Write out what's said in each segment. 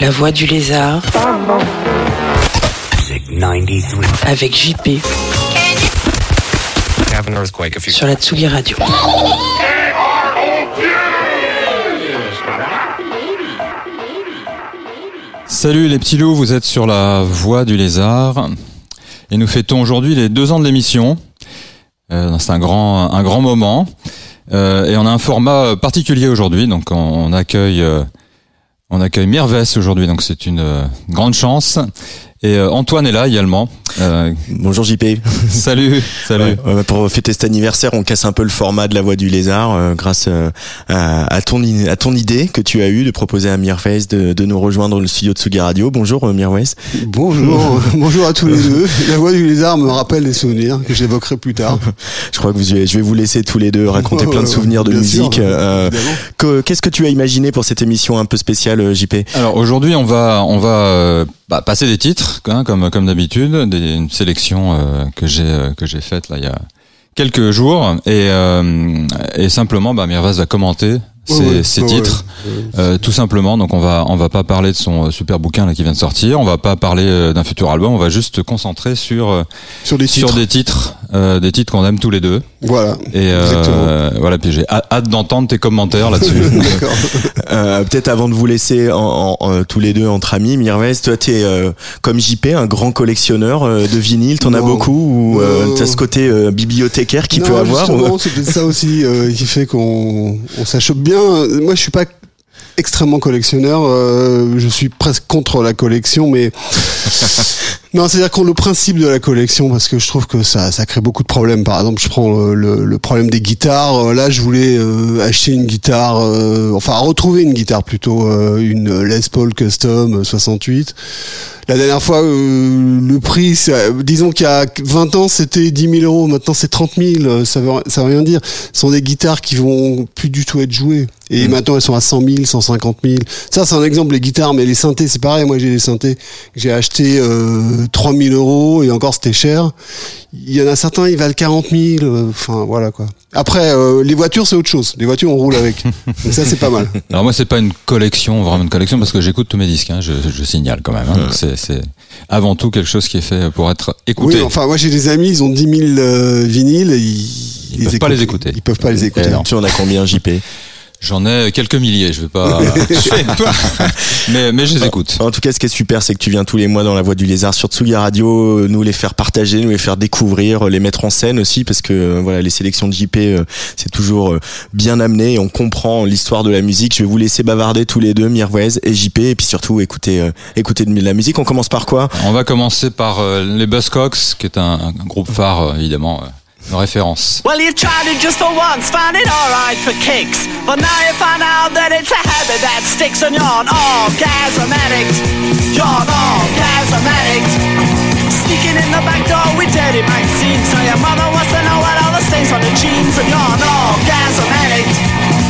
La voix du lézard. Avec JP have an earthquake a few sur la Tsugi Radio. Salut les petits loups, vous êtes sur la voie du lézard et nous fêtons aujourd'hui les deux ans de l'émission. Euh, c'est un grand, un grand moment Euh, et on a un format particulier aujourd'hui, donc on, accueille, euh, on accueille aujourd'hui, donc c'est une euh, grande chance. Et euh, Antoine est là également. Euh, Bonjour JP. salut, salut. Ouais, pour fêter cet anniversaire, on casse un peu le format de la voix du lézard euh, grâce euh, à, à ton à ton idée que tu as eu de proposer à Mirwes de, de nous rejoindre dans le studio de Sugi Radio. Bonjour euh, Mirwes. Bonjour, bonjour à tous les deux. La voix du lézard me rappelle des souvenirs que j'évoquerai plus tard. Je crois que vous, je vais vous laisser tous les deux raconter Oh, plein de souvenirs de musique. Euh, Qu'est-ce que tu as imaginé pour cette émission un peu spéciale euh, JP Alors aujourd'hui, on va on va euh, bah, passer des titres, hein, comme comme d'habitude, des, une sélection euh, que j'ai euh, que j'ai faite là il y a quelques jours. Et euh, et simplement, bah, Mirvaz va commenter ces, Ouais, ouais, ces ouais, titres. Euh, tout simplement, donc on va on va pas parler de son super bouquin là qui vient de sortir, on va pas parler d'un futur album, on va juste se concentrer sur Sur titres. sur des titres, euh, des titres qu'on aime tous les deux. Voilà. Et euh, voilà, puis j'ai hâte d'entendre tes commentaires là-dessus. D'accord. Euh, Peut-être avant de vous laisser en, en- en- tous les deux entre amis, Mirwes, toi t'es euh, comme JP un grand collectionneur euh, de vinyle, t'en as beaucoup ou euh, Euh, t'as ce côté euh, bibliothécaire qui non, peut avoir ou- c'est peut-être ça aussi euh, qui fait qu'on on s'achoppe bien. Moi, je suis pas extrêmement collectionneur. euh, je suis presque contre la collection, mais non, c'est-à-dire qu'on le principe de la collection parce que je trouve que ça, ça crée beaucoup de problèmes. Par exemple, je prends euh, le, le problème des guitares. Euh, Là, je voulais euh, acheter une guitare, euh, enfin retrouver une guitare plutôt, euh, une Les Paul Custom 68. La dernière fois, euh, le prix, disons qu'il y a 20 ans, c'était 10 000 euros. Maintenant, c'est 30 000. euh, Ça veut, ça veut rien dire. Ce sont des guitares qui vont plus du tout être jouées. Et maintenant, elles sont à 100 000, 150 000. Ça, c'est un exemple, les guitares. Mais les synthés, c'est pareil. Moi, j'ai des synthés que j'ai acheté euh, 3 000 euros. Et encore, c'était cher. Il y en a certains, ils valent 40 000. euh, Enfin, voilà, quoi. Après, euh, les voitures, c'est autre chose. Les voitures, on roule avec. Donc ça, c'est pas mal. Alors moi c'est pas une collection, vraiment une collection parce que j'écoute tous mes disques, hein, je, je signale quand même. hein. C'est c'est avant tout quelque chose qui est fait pour être écouté. Oui, enfin, moi, j'ai des amis, ils ont 10 000 euh, vinyles. et Ils, Ils peuvent pas les écouter. Ils peuvent pas les écouter. Tu en as combien JP J'en ai quelques milliers, je vais pas, je vais pas- mais mais je les écoute. En tout cas, ce qui est super, c'est que tu viens tous les mois dans la Voix du Lézard sur Tsugi Radio, euh, nous les faire partager, nous les faire découvrir, euh, les mettre en scène aussi, parce que euh, voilà, les sélections de JP, c'est toujours bien amené et on comprend l'histoire de la musique. Je vais vous laisser bavarder tous les deux, Mirwez et JP, et puis surtout écouter, écouter de la musique. On commence par quoi? On va commencer par les Buzzcocks, qui est un, un groupe phare évidemment, une référence. Well, you tried it just for once, found it alright for kicks. But now you find out that it's a habit that sticks and you're an orgasm addict. You're an orgasm addict. Sneaking in the back door with dirty magazines. So your mother wants to know what all the stains on the jeans. And you're an orgasm addict.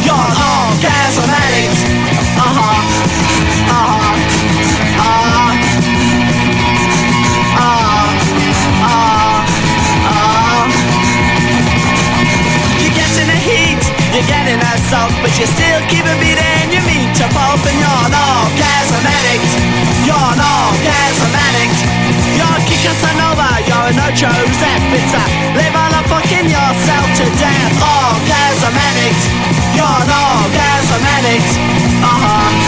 You're an orgasm addict. Getting assault, but you still keep a beating your meat to pulp, and you're an orgasm addict. You're an orgasm addict. You're kick Casanova, you're no Joseph. It's a live on a fucking yourself to death. Orgasm addict. You're an orgasm addict. Uh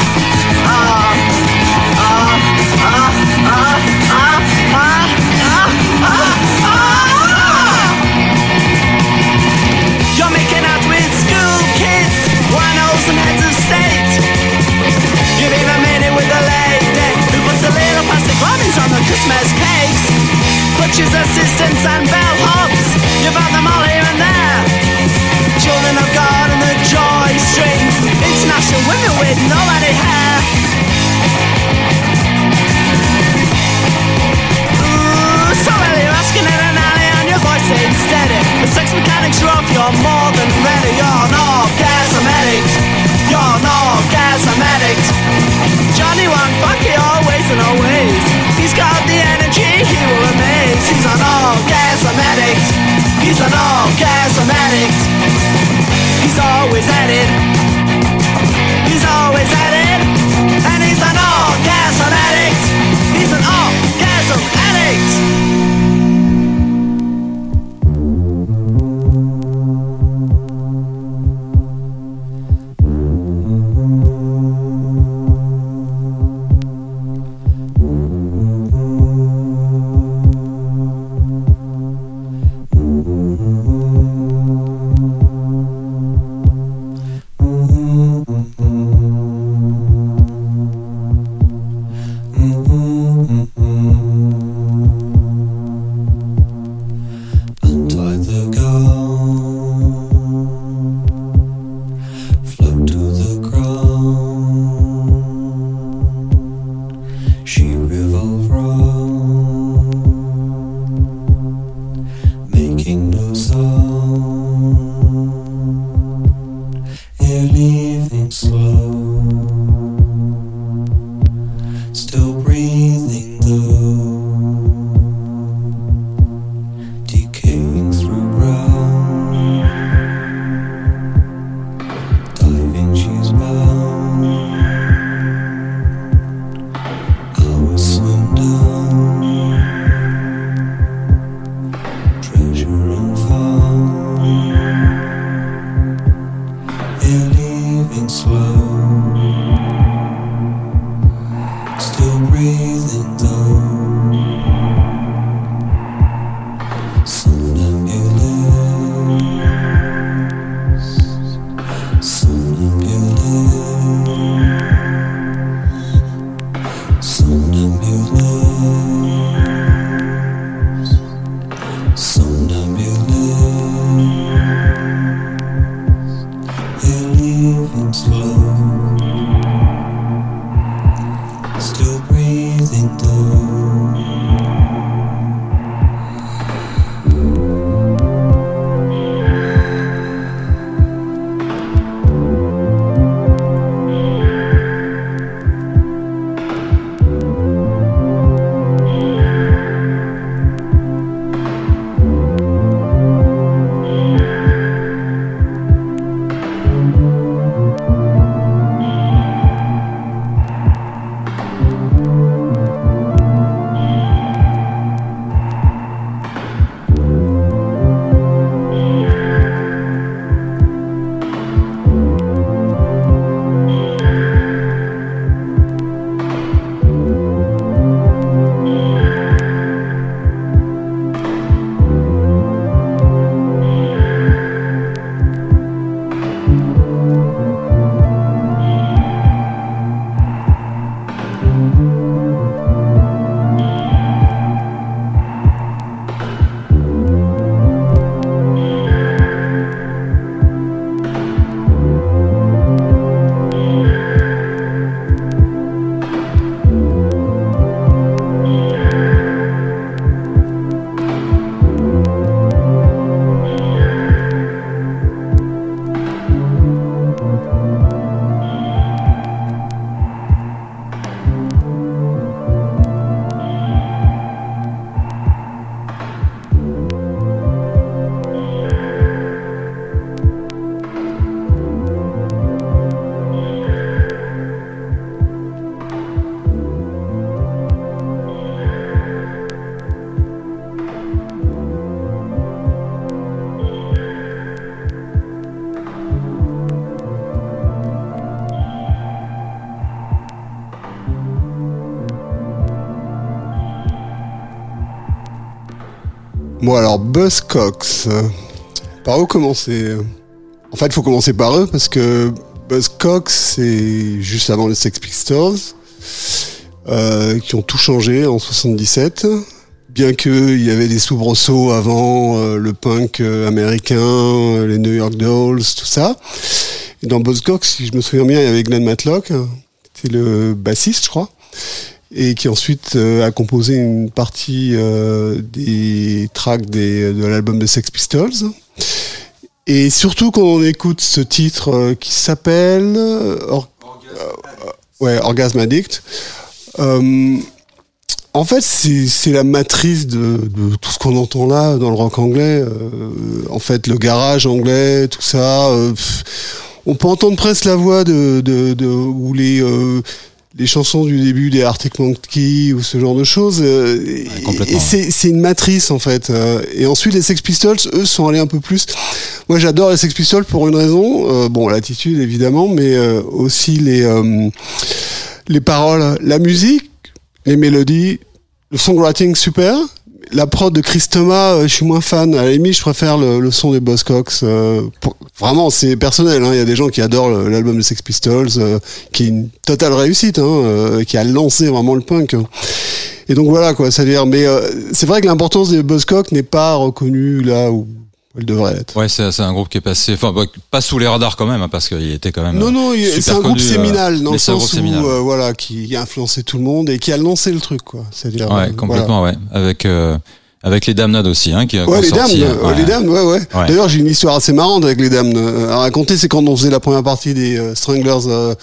You've been the minute with the lady who puts a little plastic lollies on the Christmas cakes. Butchers, assistants, and bellhops. You've found them all here and there. Children of God and the joy strings. International women with nobody hair. Ooh, so early, asking in an alley and your voice ain't steady. The sex mechanics are you're more than ready, you're not. it. Johnny One Bucky always and always. He's got the energy, he will amaze. He's an all gas addict. He's an all gas addict. He's always at it. He's always at it. And he's an all gas addict. He's an all gas addict. Bon alors Buzzcocks, euh, par où commencer En fait, il faut commencer par eux parce que Buzzcocks, c'est juste avant les Sex Pistols, euh, qui ont tout changé en 77. Bien qu'il y avait des soubresauts avant euh, le punk euh, américain, euh, les New York Dolls, tout ça. Et dans Buzzcocks, si je me souviens bien, il y avait Glenn Matlock, c'est le bassiste, je crois et qui ensuite euh, a composé une partie euh, des tracks des, de l'album de Sex Pistols. Et surtout quand on écoute ce titre euh, qui s'appelle Or- ouais, Orgasm Addict, En fait, c'est la matrice de, tout ce qu'on entend là dans le rock anglais. En fait, le garage anglais, tout ça. on peut entendre presque la voix de, de, ou les les chansons du début des Arctic Monkeys ou ce genre de choses. euh, et- complètement. et c'est une matrice en fait. Euh, Et ensuite, les Sex Pistols, eux, sont allés un peu plus. Moi, j'adore les Sex Pistols pour une raison. Euh, bon, l'attitude évidemment, mais aussi les les paroles, la musique, les mélodies, le songwriting super. La prod de Chris Thomas, euh, je suis moins fan. À la je préfère le, le son des Buzzcocks. euh, pour- vraiment, c'est personnel. hein. Il y a des gens qui adorent l'album des Sex Pistols, euh, qui est une totale réussite, hein, qui a lancé vraiment le punk. Et donc voilà quoi, c'est-à-dire. Mais euh, c'est vrai que l'importance des Buzzcocks n'est pas reconnue là où elle devrait être. Ouais, c'est c'est un groupe qui est passé, enfin bah, pas sous les radars quand même, hein, parce qu'il était quand même. Non, non, il- super c'est un groupe euh, séminal dans le sens où, euh, voilà, qui a influencé tout le monde et qui a lancé le truc, quoi. C'est-à-dire, euh, Ouais, voilà. complètement, ouais. Avec euh, avec les Damned aussi, hein, qui qui Ouais, les dames, sorti, euh, ouais. les dames, ouais, ouais. Ouais. D'ailleurs, j'ai une histoire assez marrante avec les dames euh, à raconter. C'est quand on faisait la première partie des euh, Stranglers euh,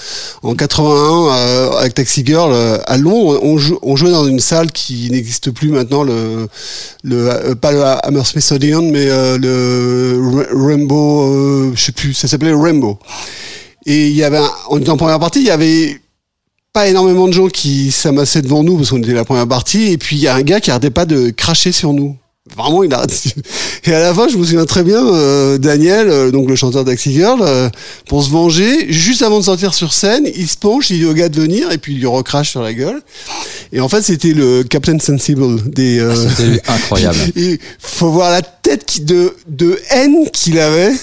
en 81 euh, avec Taxi Girl euh, à Londres. On, jou- on jouait dans une salle qui n'existe plus maintenant, le, le euh, pas le Hammersmith Odeon, mais euh, le Ra- Rainbow, euh, je sais plus, ça s'appelait Rainbow. Et il y avait, un, on était en première partie, il y avait pas énormément de gens qui s'amassaient devant nous parce qu'on était la première partie et puis il y a un gars qui arrêtait pas de cracher sur nous. Vraiment, il arrête. Et à la fin, je me souviens très bien, euh, Daniel, euh, donc le chanteur d'Axi Girl, euh, pour se venger, juste avant de sortir sur scène, il se penche, il dit au gars de venir, et puis il lui recrache sur la gueule. Et en fait, c'était le Captain Sensible des. euh, C'était incroyable. et faut voir la tête qui, de, de haine qu'il avait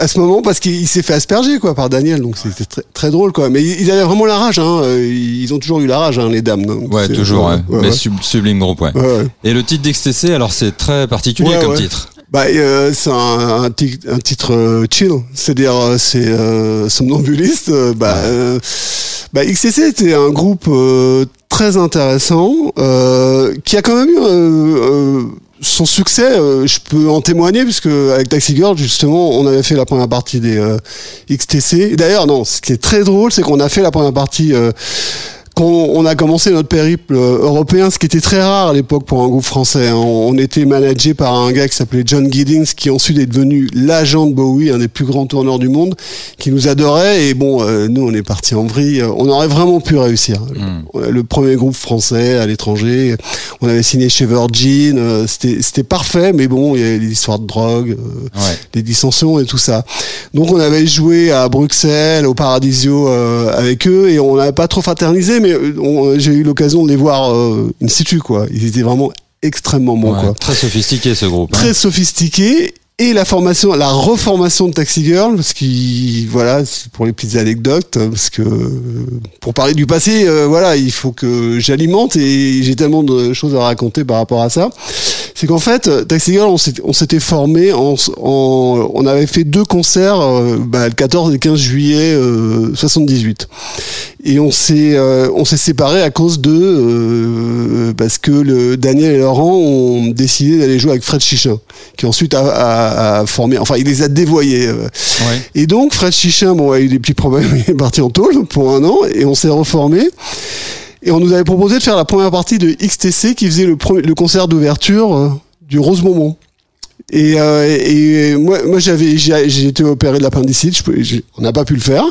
à ce moment parce qu'il s'est fait asperger quoi par Daniel donc c'était très, très drôle quoi mais ils avaient vraiment la rage hein. euh, ils ont toujours eu la rage hein, les dames donc Ouais, toujours, ouais. ouais, mais sub- sublime groupe, ouais. Et le titre d'XTC, alors c'est très particulier comme titre. Bah, euh, c'est un, un, tic- un titre euh, chill, c'est-à-dire euh, c'est euh, somnambuliste. bah, euh, bah, XTC était un groupe euh, très intéressant euh, qui a quand même eu euh, euh, son succès. euh, je peux en témoigner puisque avec Taxi Girl justement, on avait fait la première partie des euh, XTC. D'ailleurs, non, ce qui est très drôle, c'est qu'on a fait la première partie. Euh, quand on a commencé notre périple euh, européen, ce qui était très rare à l'époque pour un groupe français. hein. On, était managé par un gars qui s'appelait John Giddings, qui ensuite est devenu l'agent de Bowie, un des plus grands tourneurs du monde, qui nous adorait. Et bon, euh, nous, on est parti en vrille. On aurait vraiment pu réussir. A Le premier groupe français à l'étranger. On avait signé chez Virgin. euh, C'était parfait, mais bon, il y avait des histoires de drogue. euh, Ouais. des dissensions et tout ça. Donc on avait joué à Bruxelles, au Paradisio euh, avec eux et on n'avait pas trop fraternisé, mais euh, on- j'ai eu l'occasion de les voir euh, in situ quoi. Ils étaient vraiment extrêmement bons Ouais, quoi. Très sophistiqué ce groupe. hein. Très sophistiqués et la formation, la reformation de Taxi Girl, parce qu'il voilà, pour les petites anecdotes, hein, parce que euh, pour parler du passé, euh, voilà, il faut que j'alimente et j'ai tellement de choses à raconter par rapport à ça. C'est qu'en fait, euh, Taxi Girl, on s'était- formé on avait fait deux concerts, bah, le 14 et le 15 juillet euh, 78 et on s'est on s'est séparés à cause de parce que Daniel et Laurent ont décidé d'aller jouer avec Fred Chichin qui ensuite a- a formé enfin il les a dévoyés euh. Ouais. et donc Fred Chichin bon a eu des petits problèmes il est parti en tôle pour un an et on s'est reformé et on nous avait proposé de faire la première partie de XTC qui faisait le, premier- le concert d'ouverture euh, du Rose et, euh, et moi, moi j'avais, j'ai été opéré de l'appendicite, on n'a pas pu le faire.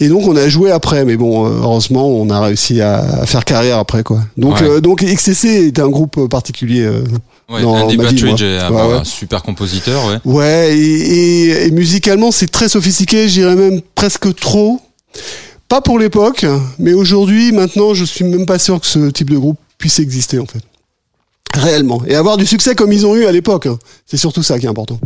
Et donc on a joué après, mais bon, heureusement, on a réussi à, à faire carrière après, quoi. Donc, Ouais. euh, donc XTC était un groupe particulier. euh, Ouais, dans Andy ma vie, Partridge est un, Ouais, ouais. un super compositeur, ouais. Ouais, et, et- et musicalement, c'est très sophistiqué, je dirais même presque trop. Pas pour l'époque, mais aujourd'hui, maintenant, je suis même pas sûr que ce type de groupe puisse exister, en fait. Réellement. Et avoir du succès comme ils ont eu à l'époque. hein. C'est surtout ça qui est important.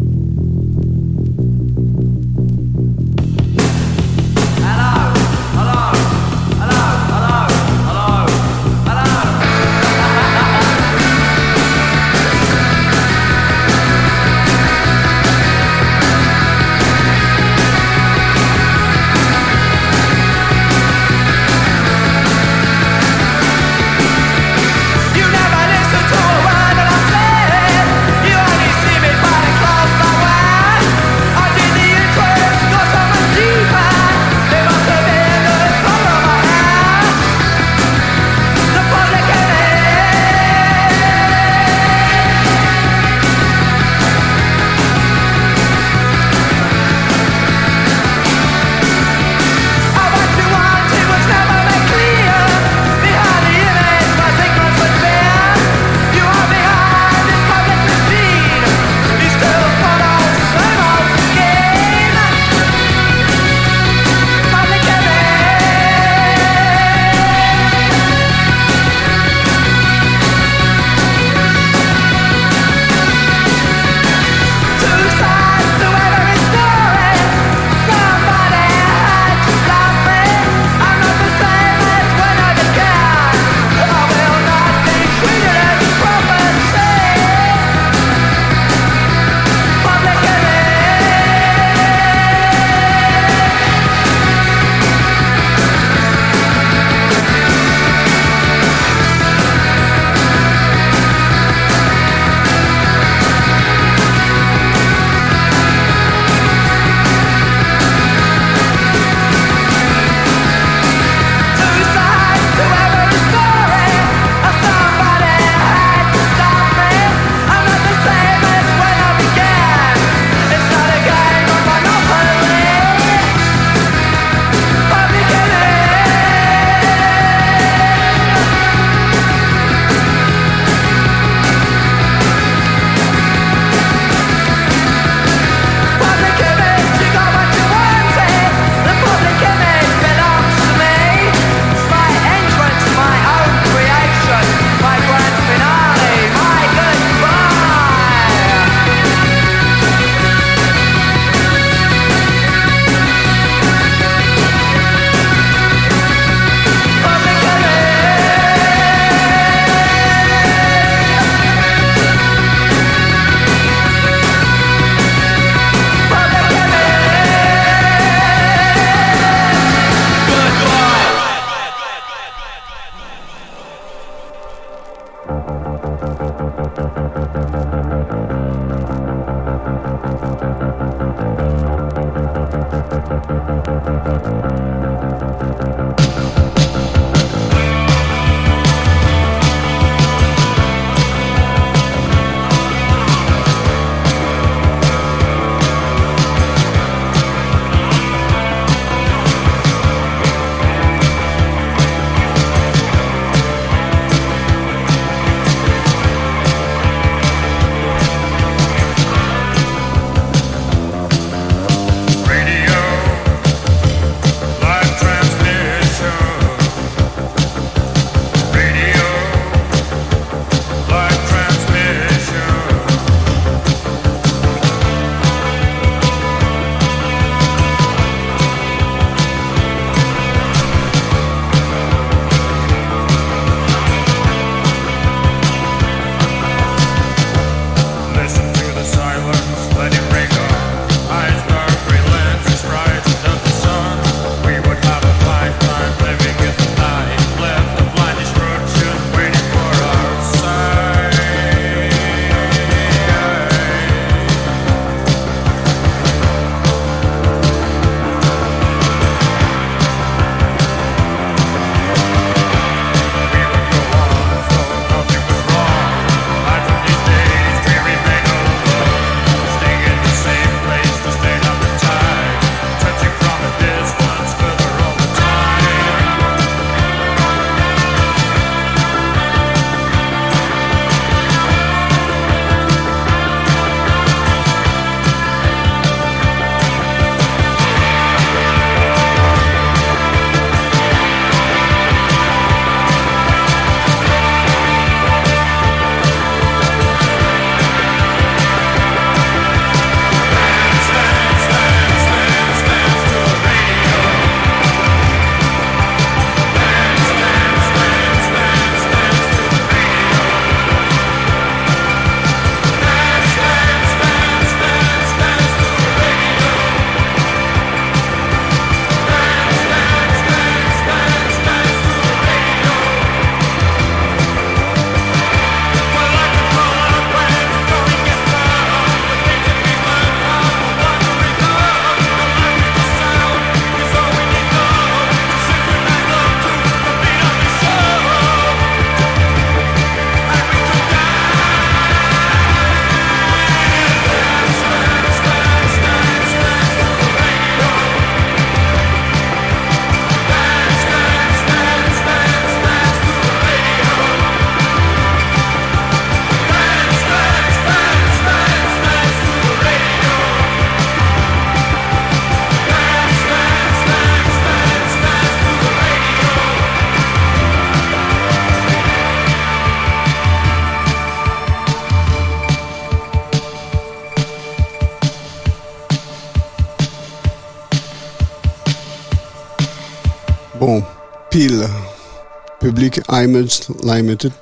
Public Image Limited.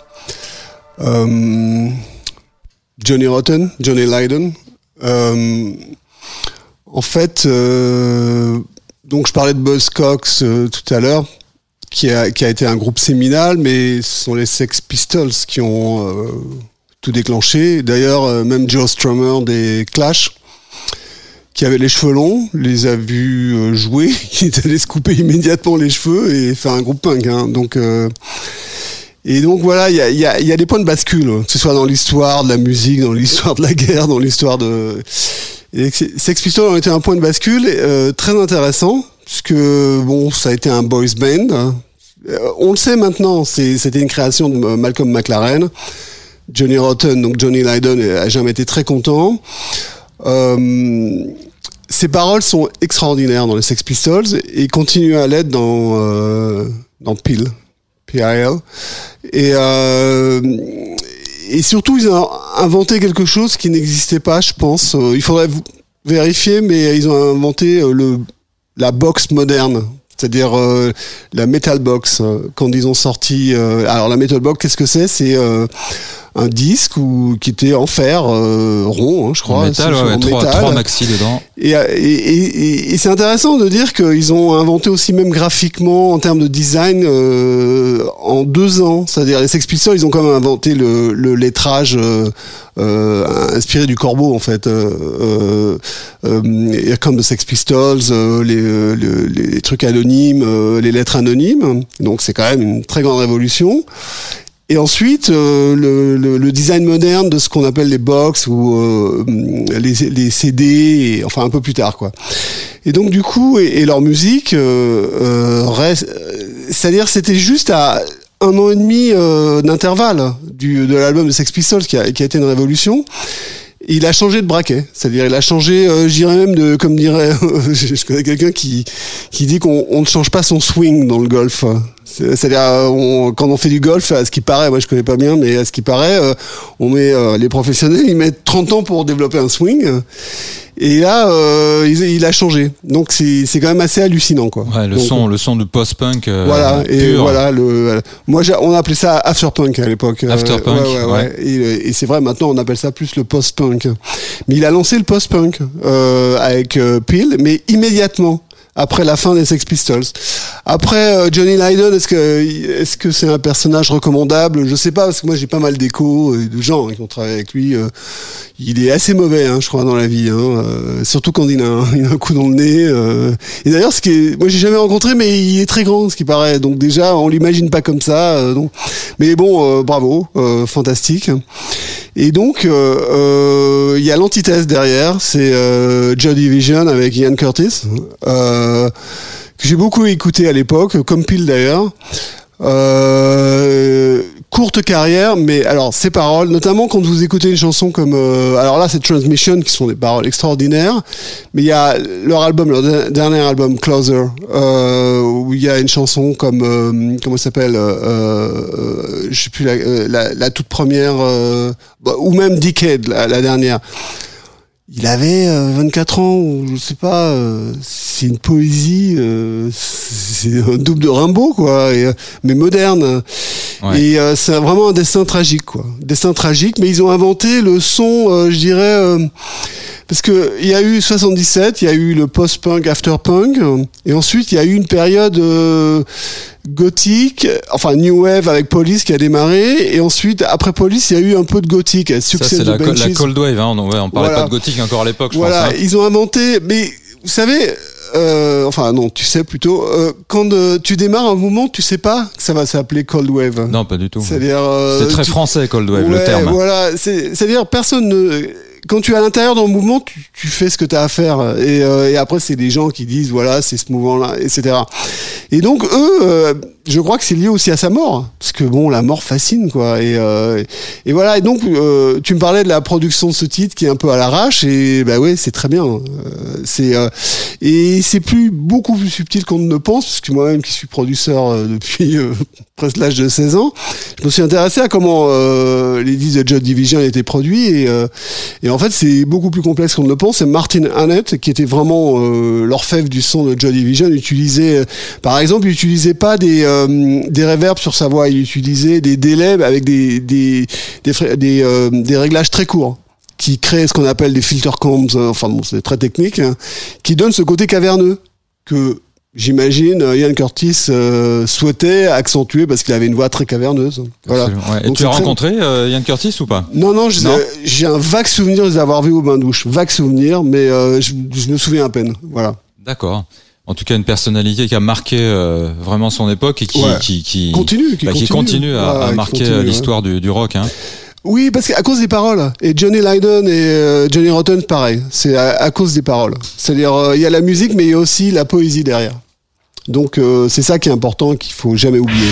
Euh, Johnny Rotten, Johnny Lydon. Euh, en fait, euh, donc je parlais de Buzzcocks euh, tout à l'heure, qui a, qui a été un groupe séminal, mais ce sont les Sex Pistols qui ont euh, tout déclenché. D'ailleurs, même Joe Strummer des Clash, qui avait les cheveux longs, les a vus euh, jouer, il est allé se couper immédiatement les cheveux et faire un groupe punk. hein. Donc, euh, et donc voilà, il y a, y, a, y a des points de bascule, que ce soit dans l'histoire de la musique, dans l'histoire de la guerre, dans l'histoire de... Sex Pistols ont été un point de bascule euh, très intéressant, puisque bon, ça a été un boys band. hein. Euh, on le sait maintenant, c'était une création de Malcolm McLaren. Johnny Rotten, donc Johnny Lydon, a jamais été très content. Euh, ses paroles sont extraordinaires dans les Sex Pistols et continuent à l'être dans euh, dans Peel, P.I.L. Et euh, et surtout ils ont inventé quelque chose qui n'existait pas, je pense. Euh, il faudrait vérifier, mais ils ont inventé euh, le la box moderne. C'est-à-dire euh, la metal box euh, quand ils ont sorti. euh, alors la metal box, qu'est-ce que c'est? C'est un disque ou qui était en fer euh, rond, hein, je crois. En métal, ouais, ouais, métal. trois maxi dedans. Et, et, et, et- et c'est intéressant de dire qu'ils ont inventé aussi même graphiquement en termes de design euh, en deux ans. C'est-à-dire les Sex Pistols, ils ont quand même inventé le, le lettrage euh, euh, inspiré du corbeau en fait. Euh, euh, euh, Come the Sex Pistols, euh, les, euh, le- les trucs anonymes, euh, les lettres anonymes. Donc c'est quand même une très grande révolution. Et ensuite, euh, le, le, le design moderne de ce qu'on appelle les box ou euh, les, les CD, et, enfin un peu plus tard, quoi. Et donc du coup, et, et leur musique euh, euh, reste, euh, c'est-à-dire c'était juste à un an et demi euh, d'intervalle du de l'album de Sex Pistols qui a, qui a été une révolution. Il a changé de braquet, c'est-à-dire il a changé, euh, je dirais même de, comme dirait, je connais quelqu'un qui qui dit qu'on on ne change pas son swing dans le golf. C'est- C'est-à-dire euh, on- quand on fait du golf, à ce qui paraît, moi je connais pas bien, mais à ce qui paraît, euh, on met euh, les professionnels, ils mettent 30 ans pour développer un swing. Et là, euh, il, il a changé. Donc c'est c'est quand même assez hallucinant, quoi. Ouais, le Donc, son, le son de post-punk. euh, voilà, et voilà, le, moi, on appelait ça afterpunk à l'époque. Afterpunk, ouais, ouais. Et, et c'est vrai, maintenant, on appelle ça plus le post-punk. Mais il a lancé le post-punk euh, avec Peel, mais immédiatement après la fin des Sex Pistols. Après euh, Johnny Lydon, est-ce que est-ce que c'est un personnage recommandable? Je sais pas parce que moi j'ai pas mal d'échos euh, de gens qui ont travaillé avec lui. euh, il est assez mauvais, hein, je crois, dans la vie. Hein, surtout quand il a, un, coup dans le nez. Et d'ailleurs, ce qui est, moi j'ai jamais rencontré, mais il est très grand, ce qui paraît. Donc déjà, on l'imagine pas comme ça. donc. Mais bon, bravo, fantastique. Et donc, il y a l'antithèse derrière, c'est euh, Division avec Ian Curtis, que j'ai beaucoup écouté à l'époque, comme Peel d'ailleurs. Euh, courte carrière, mais alors ces paroles, notamment quand vous écoutez une chanson comme, euh, alors là c'est Transmission, qui sont des paroles extraordinaires, mais il y a leur album, leur de- dernier album Closer, euh, où il y a une chanson comme, euh, comment s'appelle, euh, euh, je sais plus la, euh, toute première, euh, bah, ou même Decade, la dernière. Il avait euh, 24 ans, ou je sais pas, euh, c'est une poésie, euh, c'est un double de Rimbaud, quoi, euh, mais moderne. Ouais. Et euh, c'est vraiment un destin tragique, quoi. Destin tragique, mais ils ont inventé le son, euh, je dirais, euh, parce que il y a eu 77, il y a eu le post-punk, after-punk, et ensuite il y a eu une période euh, gothique, enfin new wave avec Police qui a démarré, et ensuite après Police il y a eu un peu de gothique, Ça, c'est la, co- la cold wave. Hein. On, ouais, on parlait Voilà. pas de gothique encore à l'époque, je Voilà, pense. hein. ils ont inventé, mais vous savez, euh, enfin non, tu sais plutôt, euh, quand euh, tu démarres un mouvement, tu sais pas que ça va s'appeler cold wave. Non, pas du tout. C'est-à-dire, euh, C'est très tu- français, cold wave, le terme. Voilà, c'est- c'est-à-dire personne ne. Quand tu es à l'intérieur d'un mouvement, tu, tu fais ce que tu as à faire. Et, euh, et après, c'est des gens qui disent, voilà, c'est ce mouvement-là, etc. Et donc, eux, euh, je crois que c'est lié aussi à sa mort, parce que bon, la mort fascine, quoi. Et, euh, et voilà. Et donc, euh, tu me parlais de la production de ce titre qui est un peu à l'arrache, et bah ouais, c'est très bien. Euh, c'est euh, et c'est plus beaucoup plus subtil qu'on ne pense, parce que moi-même qui suis producteur euh, depuis euh, presque l'âge de 16 ans, je me suis intéressé à comment les disques de Joy Division étaient produits, et, et en fait, c'est beaucoup plus complexe qu'on ne le pense. C'est Martin Hannett qui était vraiment l'orfèvre du son de Joy Division, utilisait, par exemple, il utilisait pas des euh, des reverbs sur sa voix, il utilisait des délais avec des des des, fra- des, euh, des réglages très courts qui créent ce qu'on appelle des filter combs, euh, enfin bon, c'est très technique, hein, qui donnent ce côté caverneux que j'imagine Ian Curtis euh, souhaitait accentuer parce qu'il avait une voix très caverneuse. Voilà. Ouais. Et Donc tu as très- rencontré euh, Ian Curtis ou pas? Non, non, j'ai un vague souvenir de les avoir vus au bain-douche. Vague souvenir, mais euh, je, je me souviens à peine. Voilà. D'accord. En tout cas, une personnalité qui a marqué euh, vraiment son époque et qui Ouais. qui, qui Continue, qui bah, qui continue. à, Ouais, à qui marquer euh, ouais. l'histoire du, du rock. Hein. Oui, parce qu'à cause des paroles. Et Johnny Lydon et euh, Johnny Rotten, pareil. C'est à, à cause des paroles. C'est-à-dire, euh, il y a la musique, mais il y a aussi la poésie derrière. Donc, euh, c'est ça qui est important, qu'il faut jamais oublier.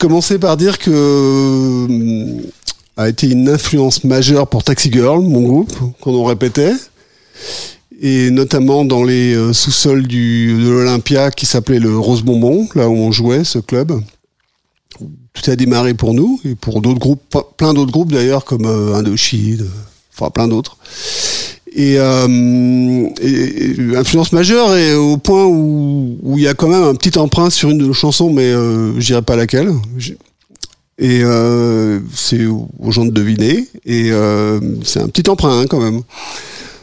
Commencer par dire que euh, a été une influence majeure pour Taxi Girl, mon groupe, qu'on en répétait, et notamment dans les euh, sous-sols de l'Olympia qui s'appelait le Rose Bonbon, là où on jouait ce club. Tout a démarré pour nous et pour d'autres groupes, plein d'autres groupes d'ailleurs comme euh, Indochine, enfin plein d'autres. Et, euh, influence majeure et au point où il y a quand même un petit emprunt sur une de nos chansons, mais euh, je dirais pas laquelle. Et euh, c'est aux gens de deviner. Et euh, c'est un petit emprunt hein, quand même.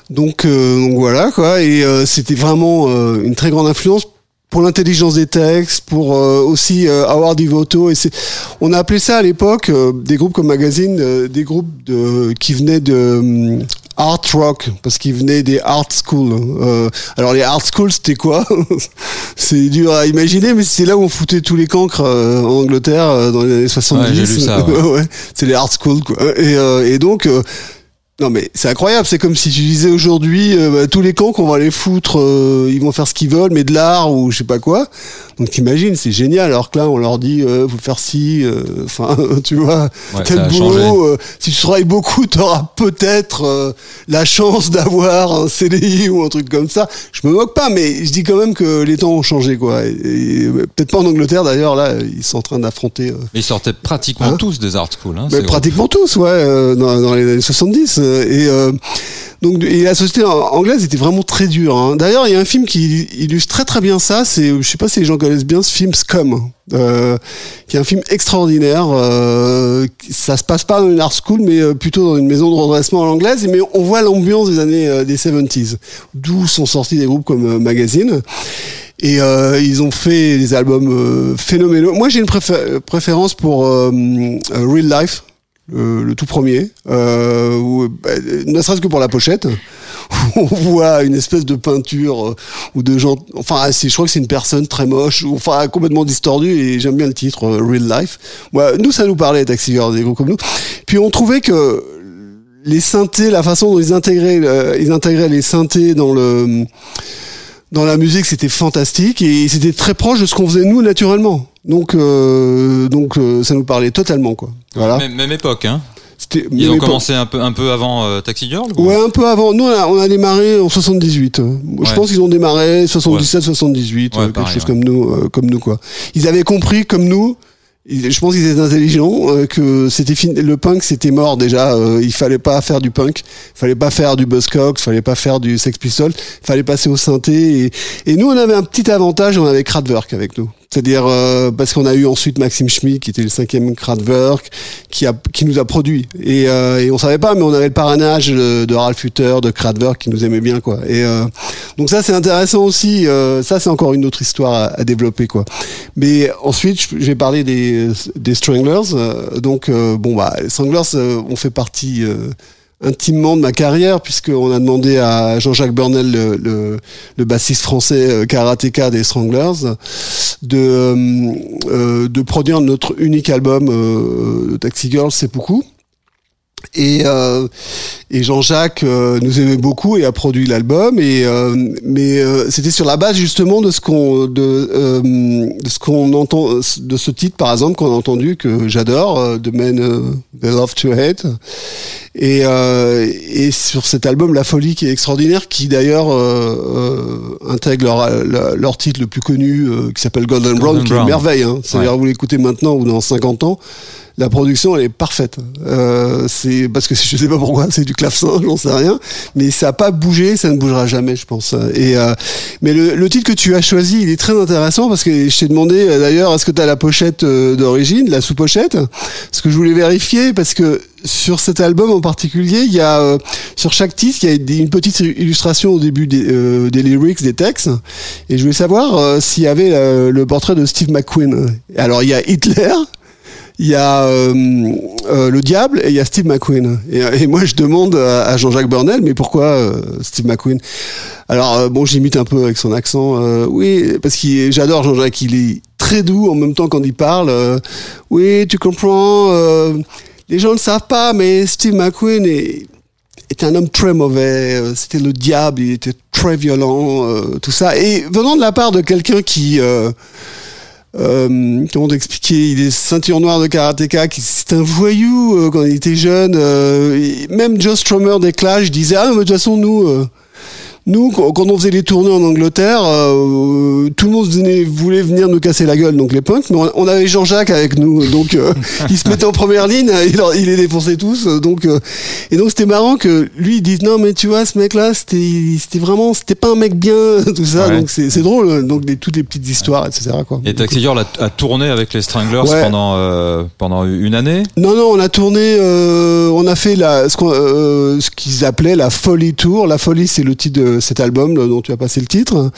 Donc, euh, donc voilà quoi. Et c'était vraiment une très grande influence pour l'intelligence des textes, pour aussi euh, Howard Devoto. Et c'est, on a appelé ça à l'époque des groupes comme Magazine, des groupes qui venaient de art rock parce qu'ils venaient des art schools. Euh, alors les art schools c'était quoi C'est dur à imaginer, mais c'est là où on foutait tous les cancres euh, en Angleterre euh, dans les années 70. Ouais, c'est les art schools quoi. Et, euh, et donc euh, non mais c'est incroyable, c'est comme si tu disais aujourd'hui euh, bah, tous les camps qu'on va les foutre, euh, ils vont faire ce qu'ils veulent, mais de l'art ou je sais pas quoi. Donc t'imagines, c'est génial. Alors que là on leur dit, euh, faut faire ci, euh, enfin tu vois, Ouais, tel boulot. euh, si tu travailles beaucoup, t'auras peut-être euh, la chance d'avoir un CDI ou un truc comme ça. Je me moque pas, mais je dis quand même que les temps ont changé quoi. Et, et, peut-être pas en Angleterre d'ailleurs. Là, ils sont en train d'affronter. Mais ils sortaient pratiquement Hein tous des art schools. Hein, mais pratiquement tous, ouais, euh, dans, dans les années 70. euh, et euh, donc, et la société anglaise était vraiment très dure. hein. D'ailleurs, il y a un film qui illustre très très bien ça. C'est, je sais pas si les gens connaissent bien ce film Scum, euh, qui est un film extraordinaire. Euh, ça se passe pas dans une art school, mais euh, plutôt dans une maison de redressement à l'anglaise. Mais on voit l'ambiance des années euh, des 70, d'où sont sortis des groupes comme Magazine. Et ils ont fait des albums phénoménaux. Moi, j'ai une préfé- préférence pour Real Life, le, tout premier, bah, ne serait-ce que pour la pochette. Où on voit une espèce de peinture euh, ou de gens. Enfin, c'est, je crois que c'est une personne très moche, ou enfin complètement distordue. Et j'aime bien le titre euh, Real Life. Nous, ça nous parlait Taxi Girls, des groupes comme nous. Puis on trouvait que les synthés, la façon dont ils intégraient, euh, ils intégraient les synthés dans le dans la musique, c'était fantastique et c'était très proche de ce qu'on faisait nous naturellement. Donc, donc ça nous parlait totalement quoi. Voilà. Même époque, hein. C'était Ils ont commencé un peu, un peu avant euh, Taxi Girl ou- Ouais, un peu avant. Nous, on a, on a démarré en 78. Je Ouais. pense qu'ils ont démarré 77, 78, Ouais, euh, quelque pareil, chose comme nous, euh, comme nous quoi. Ils avaient compris comme nous. ils- Je pense qu'ils étaient intelligents euh, que c'était fin- le punk c'était mort déjà. euh, il fallait pas faire du punk, il fallait pas faire du Buzzcocks, il fallait pas faire du Sex Pistols, il fallait passer au synthé. Et, et nous on avait un petit avantage, on avait Kraftwerk avec nous. C'est-à-dire euh, parce qu'on a eu ensuite Maxime Schmidt qui était le cinquième Kraftwerk qui a qui nous a produit. Et, euh, et on savait pas mais on avait le parrainage de, de Ralph Hutter de Kraftwerk qui nous aimait bien quoi. Et euh, donc ça c'est intéressant aussi euh, ça c'est encore une autre histoire à, à développer quoi. Mais ensuite je- j'ai parlé des des Stranglers euh, donc euh, bon bah les Stranglers ont fait partie intimement de ma carrière puisqu'on a demandé à Jean-Jacques Burnel le, bassiste français euh, karatéka des Stranglers de euh, euh, de produire notre unique album euh, Taxi Girls c'est beaucoup et euh, et Jean-Jacques euh, nous aimait beaucoup et a produit l'album et euh, mais euh, c'était sur la base justement de ce qu'on de, euh, de ce qu'on entend de ce titre par exemple qu'on a entendu que j'adore euh, The Men euh, They Love to Hate et euh, et sur cet album La Folie qui est extraordinaire qui d'ailleurs euh, euh, intègre leur, leur titre le plus connu euh, qui s'appelle Golden, Brown qui est une merveille hein. c'est-à-dire Ouais. vous l'écoutez maintenant ou dans 50 ans la production elle est parfaite. Euh, c'est parce que je sais pas pourquoi, c'est du clavecin, j'en sais rien, mais ça a pas bougé, ça ne bougera jamais, je pense. Et euh, mais le, le titre que tu as choisi, il est très intéressant parce que je t'ai demandé euh, d'ailleurs, est-ce que tu as la pochette euh, d'origine, la sous-pochette? Ce que je voulais vérifier parce que sur cet album en particulier, il y a euh, sur chaque titre, il y a une petite illustration au début des, euh, des lyrics, des textes, et je voulais savoir euh, s'il y avait le portrait de Steve McQueen. Alors il y a Hitler il y a euh, euh, le diable et il y a Steve McQueen. Et, et moi, je demande à, Jean-Jacques Burnel, mais pourquoi euh, Steve McQueen? Alors, euh, bon, j'imite un peu avec son accent. euh, oui, parce que j'adore Jean-Jacques. Il est très doux en même temps quand il parle. euh, oui, tu comprends. euh, les gens ne savent pas, mais Steve McQueen est un homme très mauvais, euh, c'était le diable, il était très violent, euh, tout ça. Et venant de la part de quelqu'un qui, euh, euh, comment t'expliquer, il est ceinture noire de karatéka, c'est un voyou euh, quand il était jeune. euh, même Joe Strummer des Clash disait ah mais de toute façon nous. Nous, quand on faisait les tournées en Angleterre, euh, tout le monde venait- voulait venir nous casser la gueule, donc les punks. Mais on, avait Jean-Jacques avec nous, donc euh, il se mettait en première ligne, il, leur- il les défonçait tous. euh, Donc, euh, et donc c'était marrant que lui il dise non mais tu vois ce mec-là, c'était, vraiment, c'était pas un mec bien, tout ça. Ouais. Donc c'est, drôle, donc les, toutes les petites histoires, etc. Quoi. Et Taxi Girl a, a tourné avec les Stranglers Ouais. pendant, pendant une année? Non, non, on a tourné, on a fait la, ce qu'ils appelaient la Folie Tour. La Folie, c'est le titre de cet album dont tu as passé le titre.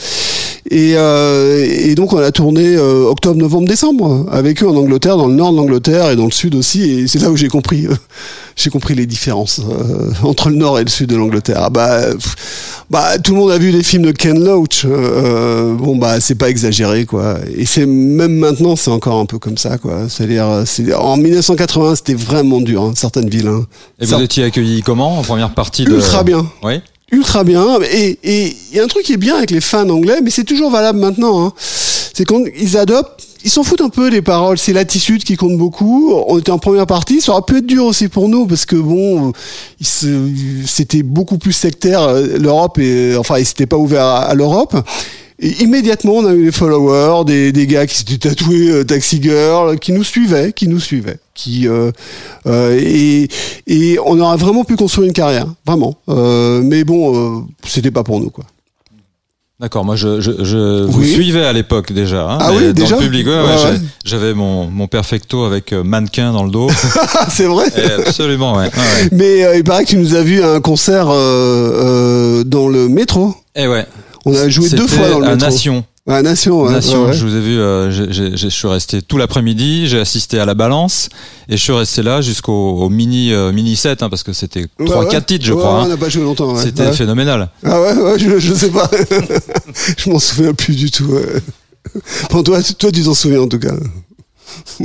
Et, euh, et donc on a tourné euh, octobre, novembre, décembre avec eux en Angleterre, dans le nord de l'Angleterre et dans le sud aussi. Et c'est là où j'ai compris, j'ai compris les différences euh, entre le nord et le sud de l'Angleterre. Ah bah, bah, tout le monde a vu des films de Ken Loach. bon bah, c'est pas exagéré quoi. Et c'est même maintenant, c'est encore un peu comme ça quoi. C'est-à-dire, c'est en 1980, c'était vraiment dur, hein, certaines villes. Hein. Et vous étiez accueillis comment en première partie de... Ultra bien Oui. Ultra bien. Et et il y a un truc qui est bien avec les fans anglais, mais c'est toujours valable maintenant. Hein. C'est quand ils adoptent, ils s'en foutent un peu des paroles. C'est l'attitude qui compte beaucoup. On était en première partie, ça aurait pu être dur aussi pour nous parce que bon, c'était beaucoup plus sectaire euh, l'Europe et enfin ils s'étaient pas ouverts à, à l'Europe. Et immédiatement, on a eu des followers, des, des gars qui s'étaient tatoués euh, Taxi Girl, qui nous suivaient, qui nous suivaient, qui euh, euh, et, et on aurait vraiment pu construire une carrière, vraiment. Euh, mais bon, c'était pas pour nous, quoi. D'accord, moi je, je, je vous suivais à l'époque déjà. Hein, Ah oui, dans déjà le public, ouais, ouais, Ouais, j'ai- ouais. j'avais mon, mon perfecto avec mannequin dans le dos. c'est vrai. Et absolument, ouais. Mais il paraît que tu nous as vu à un concert dans le métro. Et ouais. On a joué deux fois dans le à métro. Nation. Ouais, Nation, ouais, Nation, ouais, ouais. je vous ai vu, euh, j'ai- j'ai- j'ai- je suis resté tout l'après-midi, j'ai assisté à la balance et je suis resté là jusqu'au au mini euh, mini set hein, parce que c'était Ouais, 3 ouais. 4 titres je Ouais, crois. On hein. n'a pas joué longtemps. ouais. C'était Ouais. phénoménal. Ah ouais, ouais, je, je sais pas. je m'en souviens plus du tout. ouais. Bon, toi, toi, tu t'en souviens en tout cas.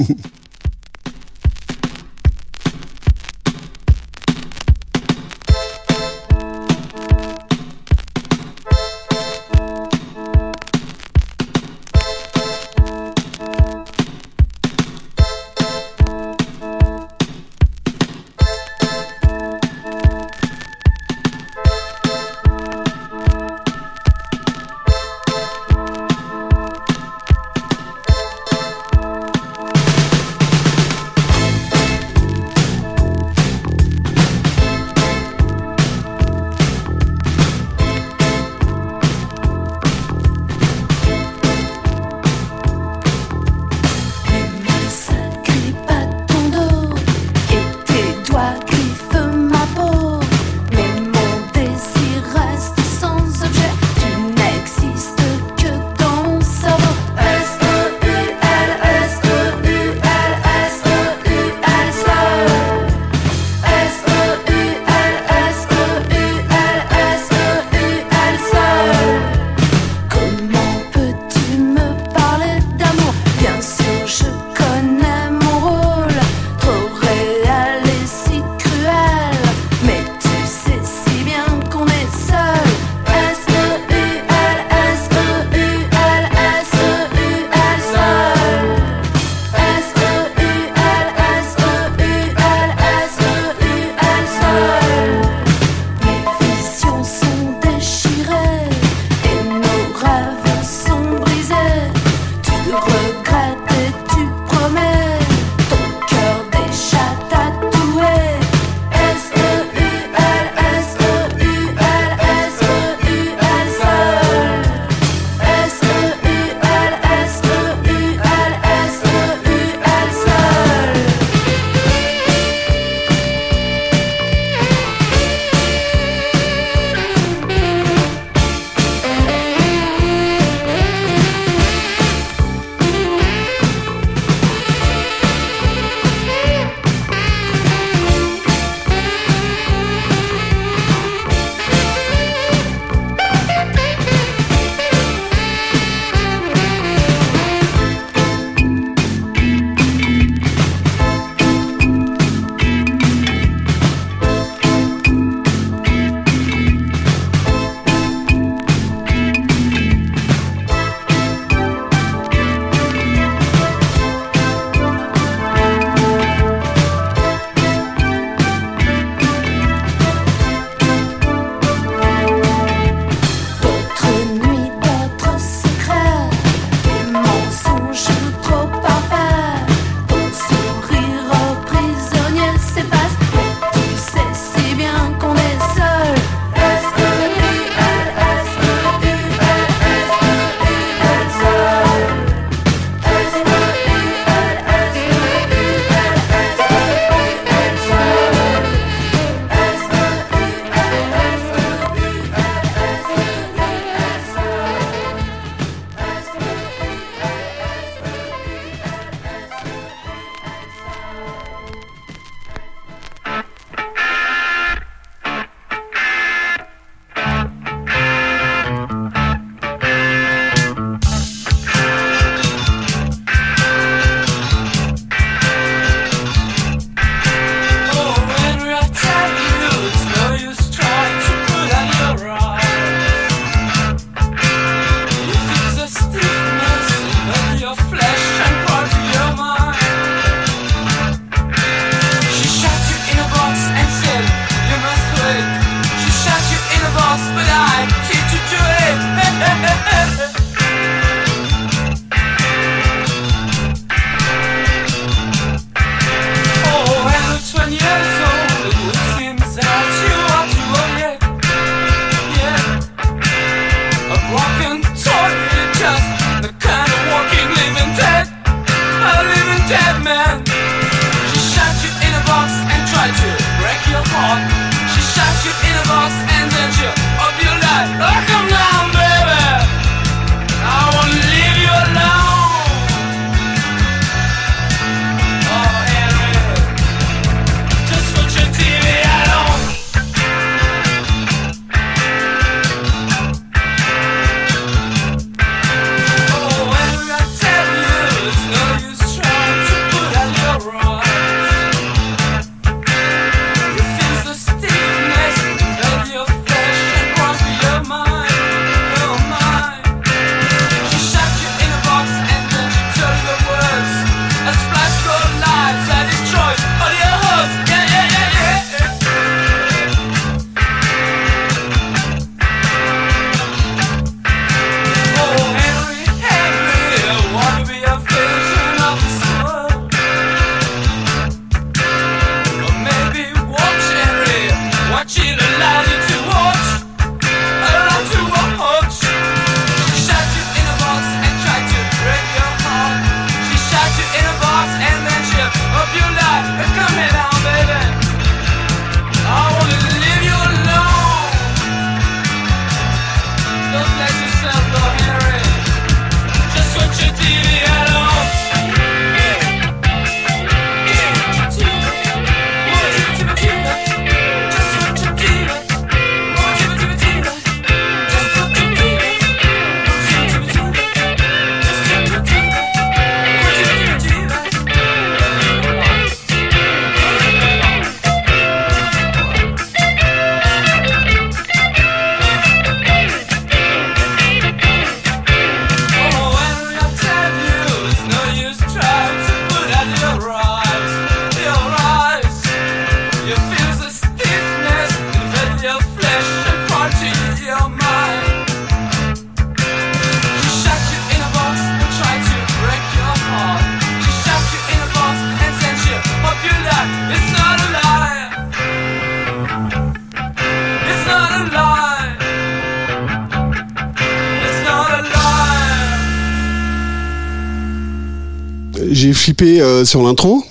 flippé euh, sur l'intro.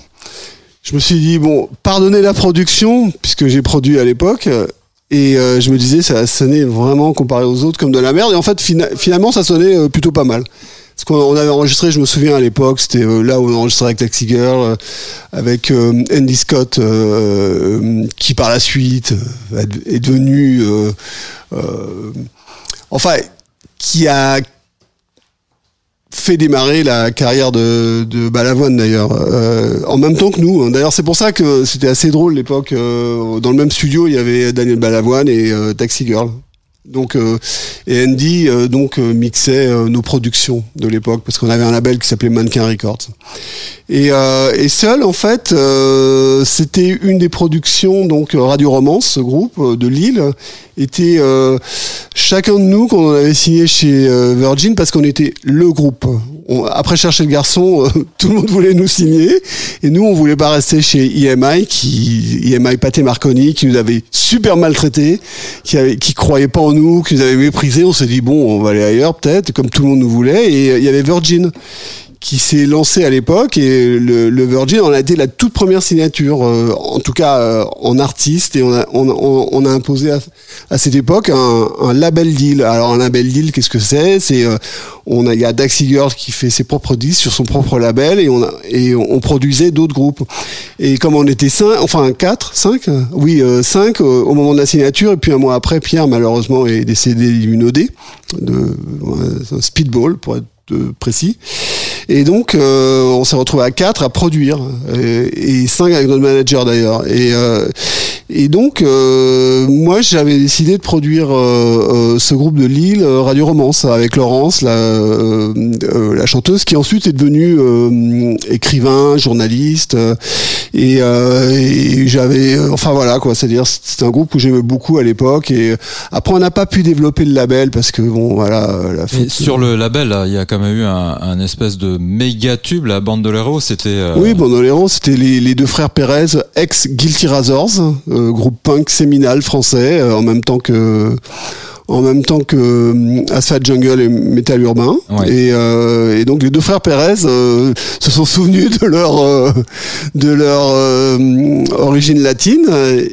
Je me suis dit bon, pardonnez la production puisque j'ai produit à l'époque. euh, Et euh, je me disais, ça sonnait vraiment comparé aux autres comme de la merde. Et en fait, fina- finalement, ça sonnait plutôt pas mal. Parce qu'on on avait enregistré, je me souviens à l'époque, c'était là où on enregistrait avec Taxi Girl, avec Andy Scott, qui par la suite est- devenu, enfin, qui a fait démarrer la carrière de, Balavoine d'ailleurs, euh, en même temps que nous. hein. D'ailleurs, c'est pour ça que c'était assez drôle l'époque. euh, dans le même studio, il y avait Daniel Balavoine et euh, Taxi Girl. Donc, et Andy donc mixait nos productions de l'époque parce qu'on avait un label qui s'appelait Mannequin Records. Et, et seul, en fait, c'était une des productions donc Radio Romance, ce groupe de Lille, était euh, chacun de nous qu'on avait signé chez euh, Virgin parce qu'on était le groupe. On- après chercher le garçon, euh, tout le monde voulait nous signer et nous on voulait pas rester chez EMI qui EMI Pathé Marconi qui nous avait super maltraités, qui avait, qui croyait pas en nous, qui nous avait méprisés. On s'est dit bon, on va aller ailleurs peut-être, comme tout le monde nous voulait. Et euh, il y avait Virgin qui s'est lancé à l'époque et le, le Virgin on a été la toute première signature euh, en tout cas euh, en artiste et on a, on, on- on a imposé à, à cette époque un, un label deal. Alors un label deal qu'est-ce que c'est? C'est euh, on a il y a Daxi Girl qui fait ses propres disques sur son propre label et on a, et on produisait d'autres groupes. Et comme on était cinq enfin quatre cinq euh, oui euh, cinq euh, au moment de la signature et puis un mois après Pierre malheureusement est décédé d'une OD de un speedball pour être précis et donc, euh, on s'est retrouvé à quatre à produire, et, et cinq avec notre manager d'ailleurs. Et, euh, et donc, euh, moi, j'avais décidé de produire euh, euh, ce groupe de Lille, euh, Radio Romance, avec Laurence, la, euh, euh, la chanteuse, qui ensuite est devenue euh, écrivain, journaliste. euh, et, euh, et j'avais, euh, enfin voilà quoi, c'est-à-dire c'était un groupe où j'aimais beaucoup à l'époque. Et après, on n'a pas pu développer le label parce que bon, voilà. La sur le label, il y a quand même eu un, un espèce de tube, la bande de l'héros, c'était. euh, Oui, Bandolero, c'était les, les deux frères Pérez, ex Guilty Razors, euh, groupe punk séminal français, euh, en même temps que en même temps que euh, Asphalt Jungle et Metal Urbain. Ouais. Et, euh, et donc les deux frères Pérez euh, se sont souvenus de leur euh, de leur euh, origine latine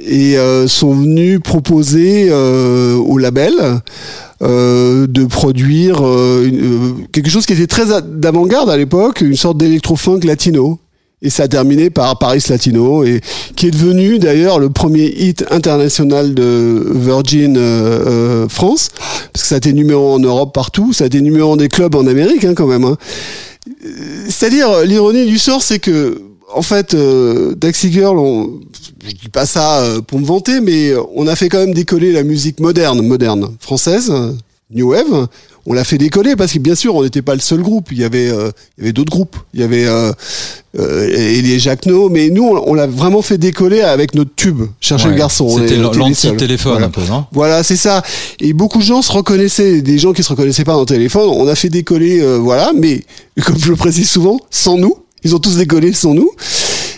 et euh, sont venus proposer euh, au label euh, de produire euh, une- euh, quelque chose qui était très d'avant-garde à l'époque, une sorte d'électro-funk latino. Et ça a terminé par Paris Latino, et qui est devenu d'ailleurs le premier hit international de Virgin euh, euh, France, parce que ça a été numéro en Europe partout, ça a été numéro un des clubs en Amérique hein, quand même. hein. Euh, C'est-à-dire, l'ironie du sort, c'est que, en fait, euh, Taxi Girl, on, je dis pas ça euh, pour me vanter, mais on a fait quand même décoller la musique moderne, moderne, française, New Wave. On l'a fait décoller parce que bien sûr, on n'était pas le seul groupe. Il y avait, euh, il y avait d'autres groupes. Il y avait euh, euh, et les Jacquenot, mais nous, on, on l'a vraiment fait décoller avec notre tube. Chercher ouais. le garçon. On C'était seuls. l'anti-téléphone Voilà. un peu, non Voilà, c'est ça. Et beaucoup de gens se reconnaissaient, des gens qui se reconnaissaient pas dans le téléphone. On a fait décoller, euh, voilà, mais comme je le précise souvent, sans nous. Ils ont tous décollé sans nous.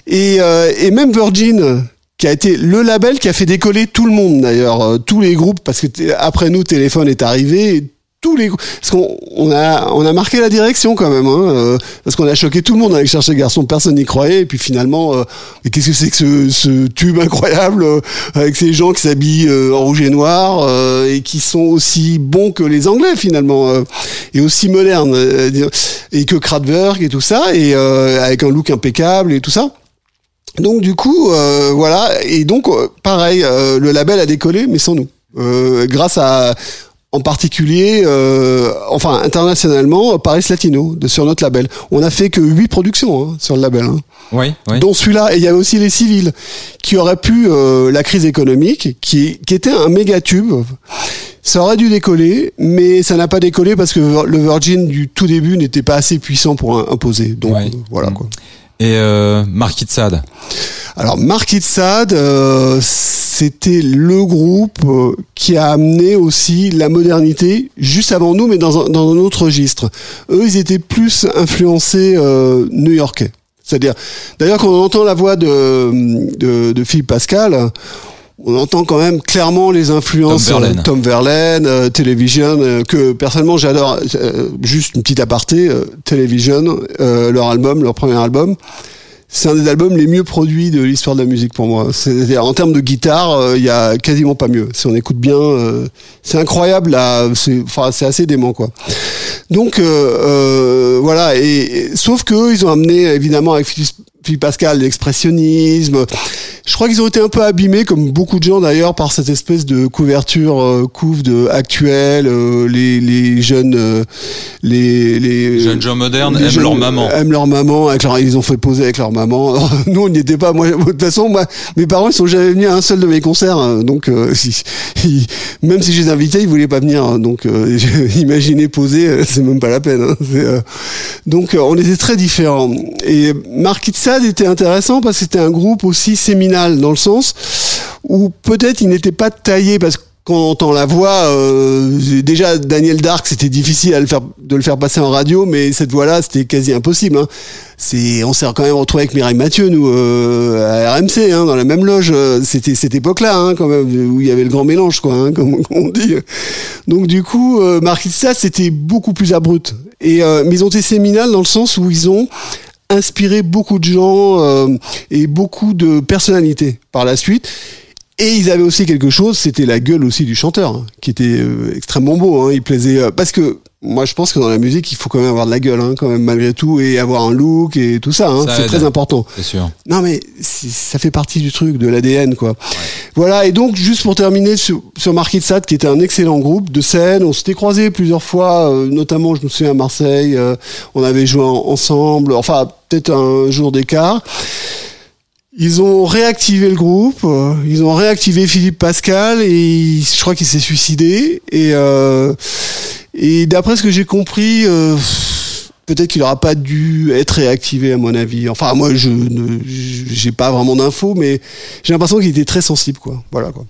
Et, euh, et même Virgin, qui a été le label qui a fait décoller tout le monde d'ailleurs, euh, tous les groupes, parce que après nous, téléphone est arrivé. Tous les parce qu'on on a on a marqué la direction quand même, hein, euh, parce qu'on a choqué tout le monde avec chercher garçon, personne n'y croyait, et puis finalement, euh, qu'est-ce que c'est que ce, tube incroyable euh, avec ces gens qui s'habillent en rouge et noir et qui sont aussi bons que les Anglais finalement et aussi modernes et que Kraftwerk et tout ça et avec un look impeccable et tout ça. Donc du coup, voilà. Et donc pareil, le label a décollé mais sans nous, grâce à en particulier, euh, enfin internationalement, Paris Latino de, sur notre label. On a fait que huit productions hein, sur le label. Hein Oui, oui. dont celui-là. Et il y avait aussi les civils, qui auraient pu, euh, la crise économique, qui, qui était un méga tube. Ça aurait dû décoller, mais ça n'a pas décollé parce que le Virgin du tout début n'était pas assez puissant pour imposer. Donc Ouais. euh, voilà quoi. Et euh, Marquis de. Alors Marquis de euh, c'était le groupe euh, qui a amené aussi la modernité juste avant nous, mais dans un, dans un autre registre. Eux, ils étaient plus influencés euh, new-yorkais. C'est-à-dire, d'ailleurs, quand on entend la voix de, de, de Philippe Pascal, on entend quand même clairement les influences Tom Verlaine. euh, Tom Verlaine, euh, Television, euh, que personnellement j'adore. Euh, juste une petite aparté, euh, Television, euh, leur album, leur premier album. C'est un des albums les mieux produits de l'histoire de la musique pour moi. C'est-à-dire en termes de guitare, euh, il y a quasiment pas mieux. Si on écoute bien, euh, c'est incroyable. Là, c'est, enfin, c'est assez dément quoi. Donc euh, euh, voilà. Et, et- sauf que ils ont amené évidemment avec Philippe, Philippe Pascal l'expressionnisme. Je crois qu'ils ont été un peu abîmés, comme beaucoup de gens d'ailleurs, par cette espèce de couverture euh, couve de actuelle. euh, les, les jeunes, euh, les, jeunes gens modernes les aiment jeunes leur maman. Aiment leur maman. Avec leur- ils ont fait poser avec leur maman. Alors, nous, on n'y était pas. Moi, de toute façon, moi, mes parents, ils sont jamais venus à un seul de mes concerts. hein. Donc, ils- même si je les invitais, ils voulaient pas venir. hein. Donc, imaginez poser, c'est même pas la peine. hein. Donc, on était très différents. Et Mark Était intéressant parce que c'était un groupe aussi séminal dans le sens où peut-être il n'était pas taillé parce que quand on entend la voix, euh, déjà Daniel Dark, c'était difficile à le faire, de le faire passer en radio, mais cette voix-là, c'était quasi impossible. Hein. C'est, on s'est quand même retrouvé avec Mireille Mathieu, nous, euh, à RMC, hein, dans la même loge. C'était cette époque-là, hein, quand même, où il y avait le grand mélange, quoi, comme, on dit. Donc du coup, euh, Marquis c'était beaucoup plus abrupt. Et euh, mais ils ont été séminales dans le sens où ils ont inspiré beaucoup de gens euh, et beaucoup de personnalités par la suite. Et ils avaient aussi quelque chose, c'était la gueule aussi du chanteur, hein, qui était euh, extrêmement beau. Hein, il plaisait euh, parce que moi je pense que dans la musique il faut quand même avoir de la gueule, hein, quand même malgré tout, et avoir un look et tout ça. Hein, Ça c'est très important. C'est sûr. Non mais ça fait partie du truc, de l'ADN quoi. Voilà et donc juste pour terminer sur, sur Marquis de Sade qui était un excellent groupe de scène, on s'était croisés plusieurs fois, euh, notamment je me souviens à Marseille, on avait joué en- ensemble, enfin peut-être un jour d'écart. Ils ont réactivé le groupe, euh, ils ont réactivé Philippe Pascal et je crois qu'il s'est suicidé et euh, et d'après ce que j'ai compris. euh, Peut-être qu'il n'aura pas dû être réactivé à mon avis. Enfin, moi, je ne, j'ai pas vraiment d'infos, mais j'ai l'impression qu'il était très sensible, quoi. Voilà, quoi.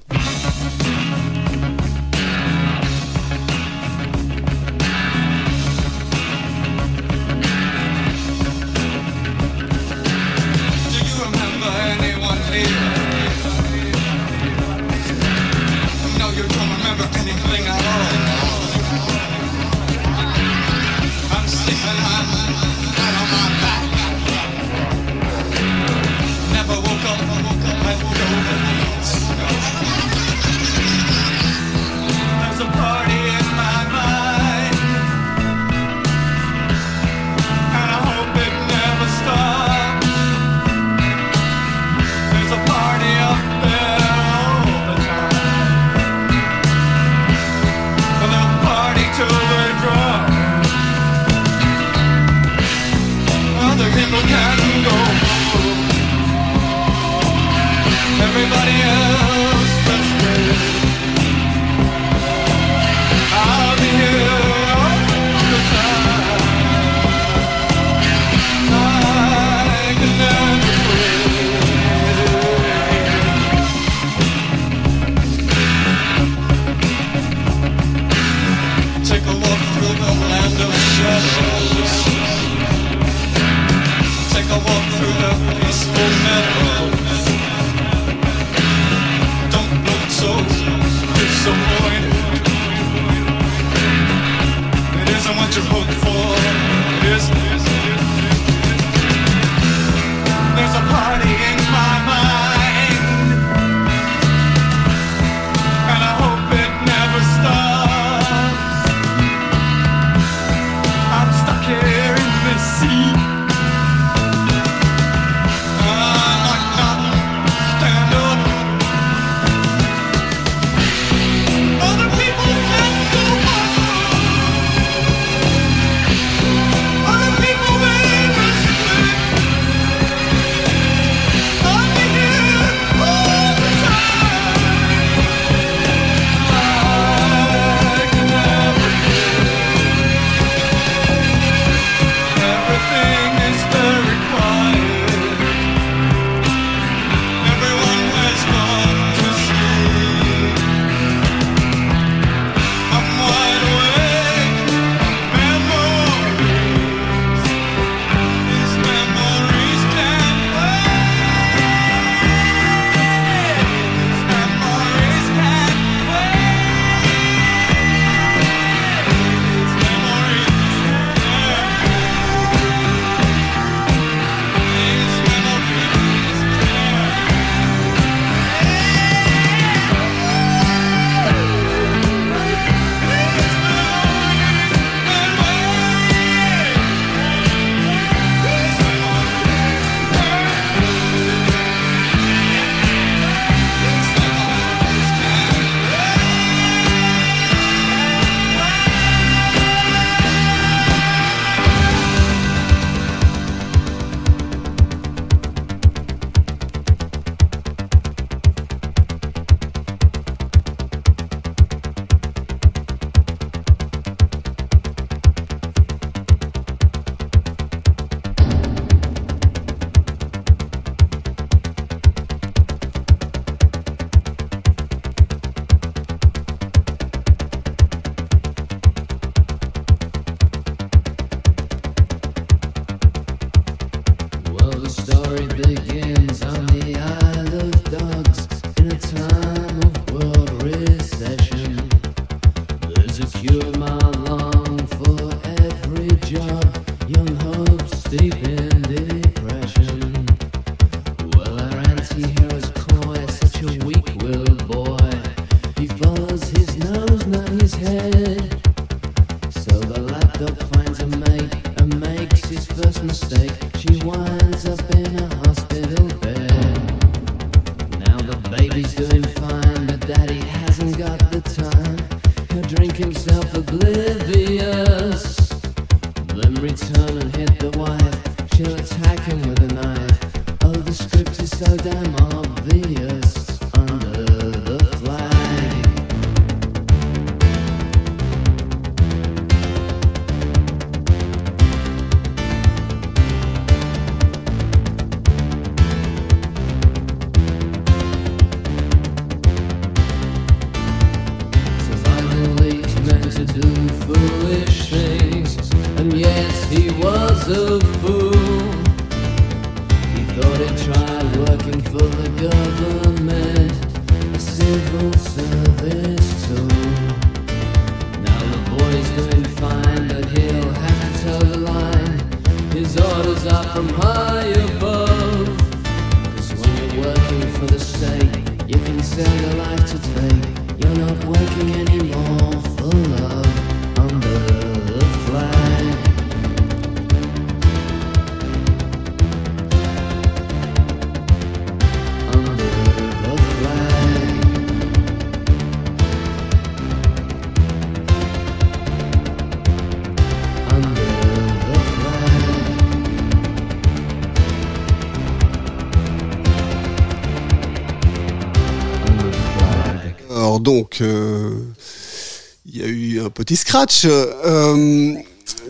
Petit scratch. Euh,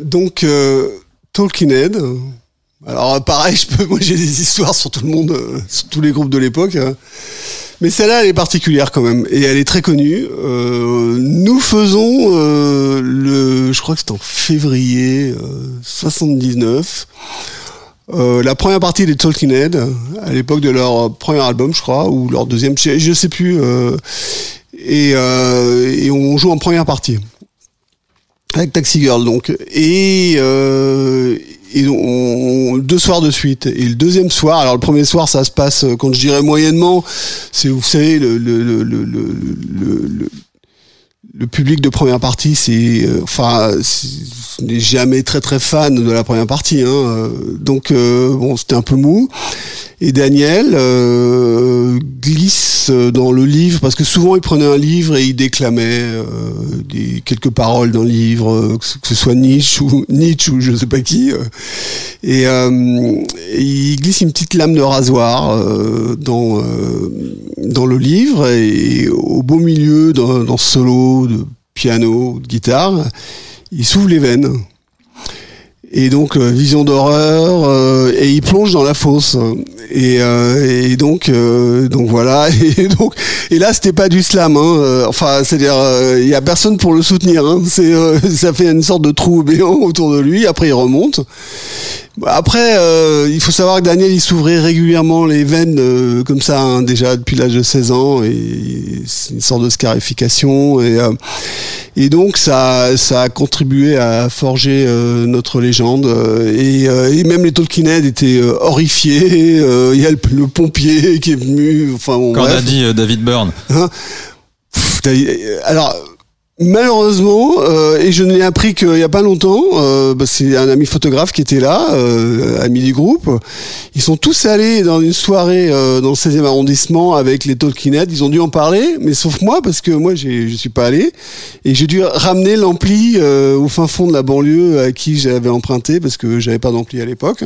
donc, euh, Talking Head. Alors pareil, je peux, moi j'ai des histoires sur tout le monde, euh, sur tous les groupes de l'époque. hein. Mais celle-là, elle est particulière quand même, et elle est très connue. Euh, nous faisons euh, le, je crois que c'était en février euh, 79. Euh, la première partie des Talking Head, à l'époque de leur premier album, je crois, ou leur deuxième, je je sais plus. euh, euh, et on joue en première partie avec Taxi Girl donc. Et, euh, et on, deux soirs de suite. Et le deuxième soir alors le premier soir ça se passe euh, quand je dirais moyennement c'est vous savez le le le le, le, le- le- le public de première partie, c'est euh, enfin, n'est jamais très très fan de la première partie, hein, euh, donc euh, bon, c'était un peu mou. Et Daniel glisse dans le livre parce que souvent il prenait un livre et il déclamait quelques paroles d'un livre, euh, que ce- ce soit Nietzsche ou Nietzsche ou je sais pas qui. et, il glisse une petite lame de rasoir dans dans le livre et au beau milieu d'un d'un solo de piano, de guitare, il s'ouvre les veines. Et donc euh, vision d'horreur euh, et il plonge dans la fosse. Et, euh, donc donc voilà. Et donc et là c'était pas du slam hein, enfin c'est à dire il y a personne pour le soutenir hein, ça fait une sorte de trou béant autour de lui. Après il remonte après, euh, il faut savoir que Daniel, il s'ouvrait régulièrement les veines euh, comme ça, hein, déjà depuis l'âge de 16 ans, et c'est une sorte de scarification. Et, euh, et donc, ça, ça a contribué à forger euh, notre légende. euh, Et, euh, et même les Tolkienhead étaient horrifiés. euh, Il y a le, le pompier qui est venu. Enfin, bon, Quand bref. a dit euh, David Byrne. Hein? Alors malheureusement, euh, et je ne l'ai appris qu'il y a pas longtemps, euh, bah, c'est un ami photographe qui était là, euh, ami du groupe. Ils sont tous allés dans une soirée euh, dans le 16e arrondissement avec les Tolkienhead. Ils ont dû en parler, mais sauf moi parce que moi je suis pas allé et j'ai dû ramener l'ampli euh, au fin fond de la banlieue à qui j'avais emprunté parce que j'avais pas d'ampli à l'époque.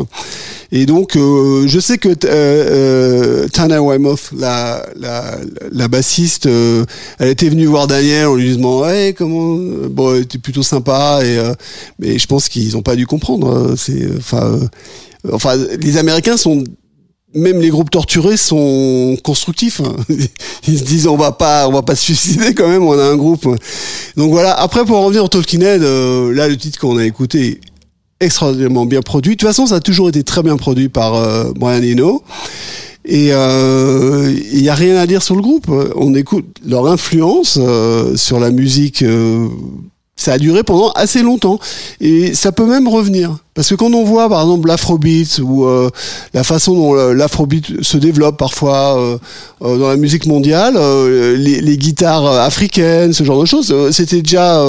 Et donc, euh, je sais que euh, Tana Weymouth, la, la, la bassiste, elle était venue voir Daniel en lui disant comment bon, elle était plutôt sympa et euh, mais je pense qu'ils ont pas dû comprendre. euh, C'est enfin euh, enfin les Américains sont même les groupes torturés sont constructifs. hein. Ils se disent on va pas, on va pas se suicider quand même. On a un groupe. Donc voilà. Après pour en revenir au Tolkienhead, euh, là le titre qu'on a écouté extraordinairement bien produit. De toute façon, ça a toujours été très bien produit par euh, Brian Eno. Et euh, il y a rien à dire sur le groupe. On écoute leur influence euh, sur la musique. euh, ça a duré pendant assez longtemps et ça peut même revenir Parce que quand on voit par exemple l'afrobeat ou euh, la façon dont euh, l'afrobeat se développe parfois euh, euh, dans la musique mondiale, les, les guitares africaines, ce genre de choses, c'était déjà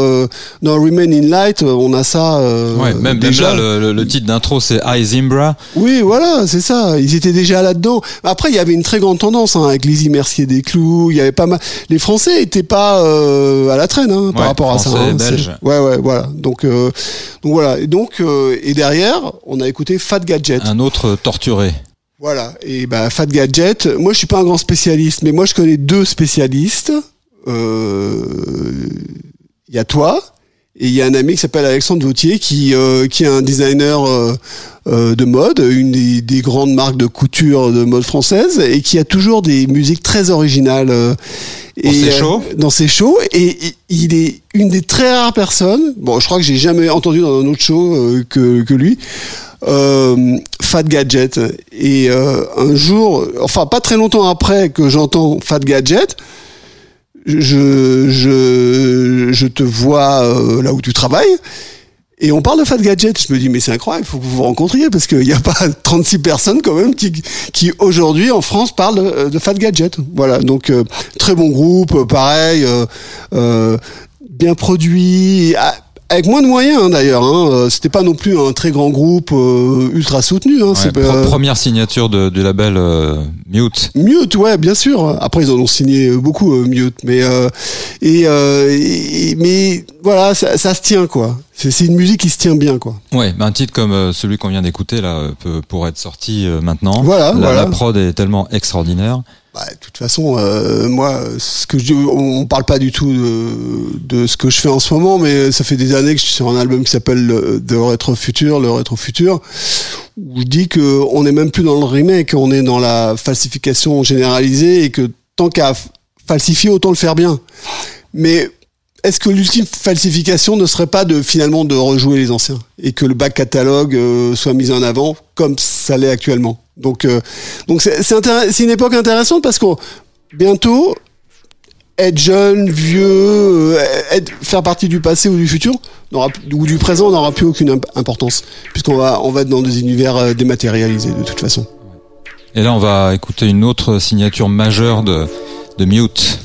dans Remain in Light, on a ça. Ouais, même, même déjà. là, le, titre d'intro, c'est I Zimbra. Oui, voilà, c'est ça. Ils étaient déjà là-dedans. Après, il y avait une très grande tendance hein, avec Lizzie Mercier des Clous. Il y avait pas mal. Les Français étaient pas à la traîne hein, par Ouais, rapport à ça. Français, hein. Belges. Ouais, ouais, voilà. Donc, donc voilà. Et donc, et derrière, on a écouté Fat Gadget. Un autre torturé. Voilà. Et bah, Fat Gadget. Moi, je suis pas un grand spécialiste, mais moi, je connais deux spécialistes. Euh, Il y a toi. Et il y a un ami qui s'appelle Alexandre Vautier qui, euh, qui est un designer euh, euh, de mode, une des, des grandes marques de couture de mode française, et qui a toujours des musiques très originales. euh, Dans ses euh, shows Dans ses shows. Et, et il est une des très rares personnes, bon, je crois que j'ai jamais entendu dans un autre show euh, que, que lui, euh, Fat Gadget. Et euh, un jour, enfin pas très longtemps après que j'entends Fat Gadget, je, je, je te vois euh, là où tu travailles. Et on parle de Fat Gadget. Je me dis, mais c'est incroyable, il faut que vous vous rencontriez parce qu'il n'y a pas 36 personnes quand même qui, qui aujourd'hui en France parlent de, de Fat Gadget. Voilà, donc euh, très bon groupe, euh, pareil, euh, euh, bien produit, ah, avec moins de moyens hein, d'ailleurs. Hein, Euh, C'était pas non plus un très grand groupe euh, ultra soutenu. Hein, Ouais, euh, Première signature de- du label euh, Mute. Mute, ouais, bien sûr. Après, ils en ont signé beaucoup, euh, Mute. Mais, euh, et, euh, et- mais voilà, ça, ça se tient, quoi. C'est une musique qui se tient bien, quoi. Ouais, un titre comme celui qu'on vient d'écouter là peut, pourrait être sorti euh, maintenant. Voilà, la, voilà. la prod est tellement extraordinaire. Bah, de toute façon, euh, moi, ce que je, on, parle pas du tout de, de ce que je fais en ce moment, mais ça fait des années que je suis sur un album qui s'appelle le- The Retro Future, le Retro Futur, où je dis que on est même plus dans le remake, on est dans la falsification généralisée et que tant qu'à falsifier, autant le faire bien. Mais est-ce que l'ultime falsification ne serait pas de finalement de rejouer les anciens et que le back catalogue euh, soit mis en avant comme ça l'est actuellement? Donc, euh, donc c'est une époque intéressante parce que bientôt être jeune, vieux, euh, être, faire partie du passé ou du futur ou du présent n'aura plus aucune imp- importance puisqu'on va on va être dans des univers euh, dématérialisés de toute façon. Et là, on va écouter une autre signature majeure de, de Mute.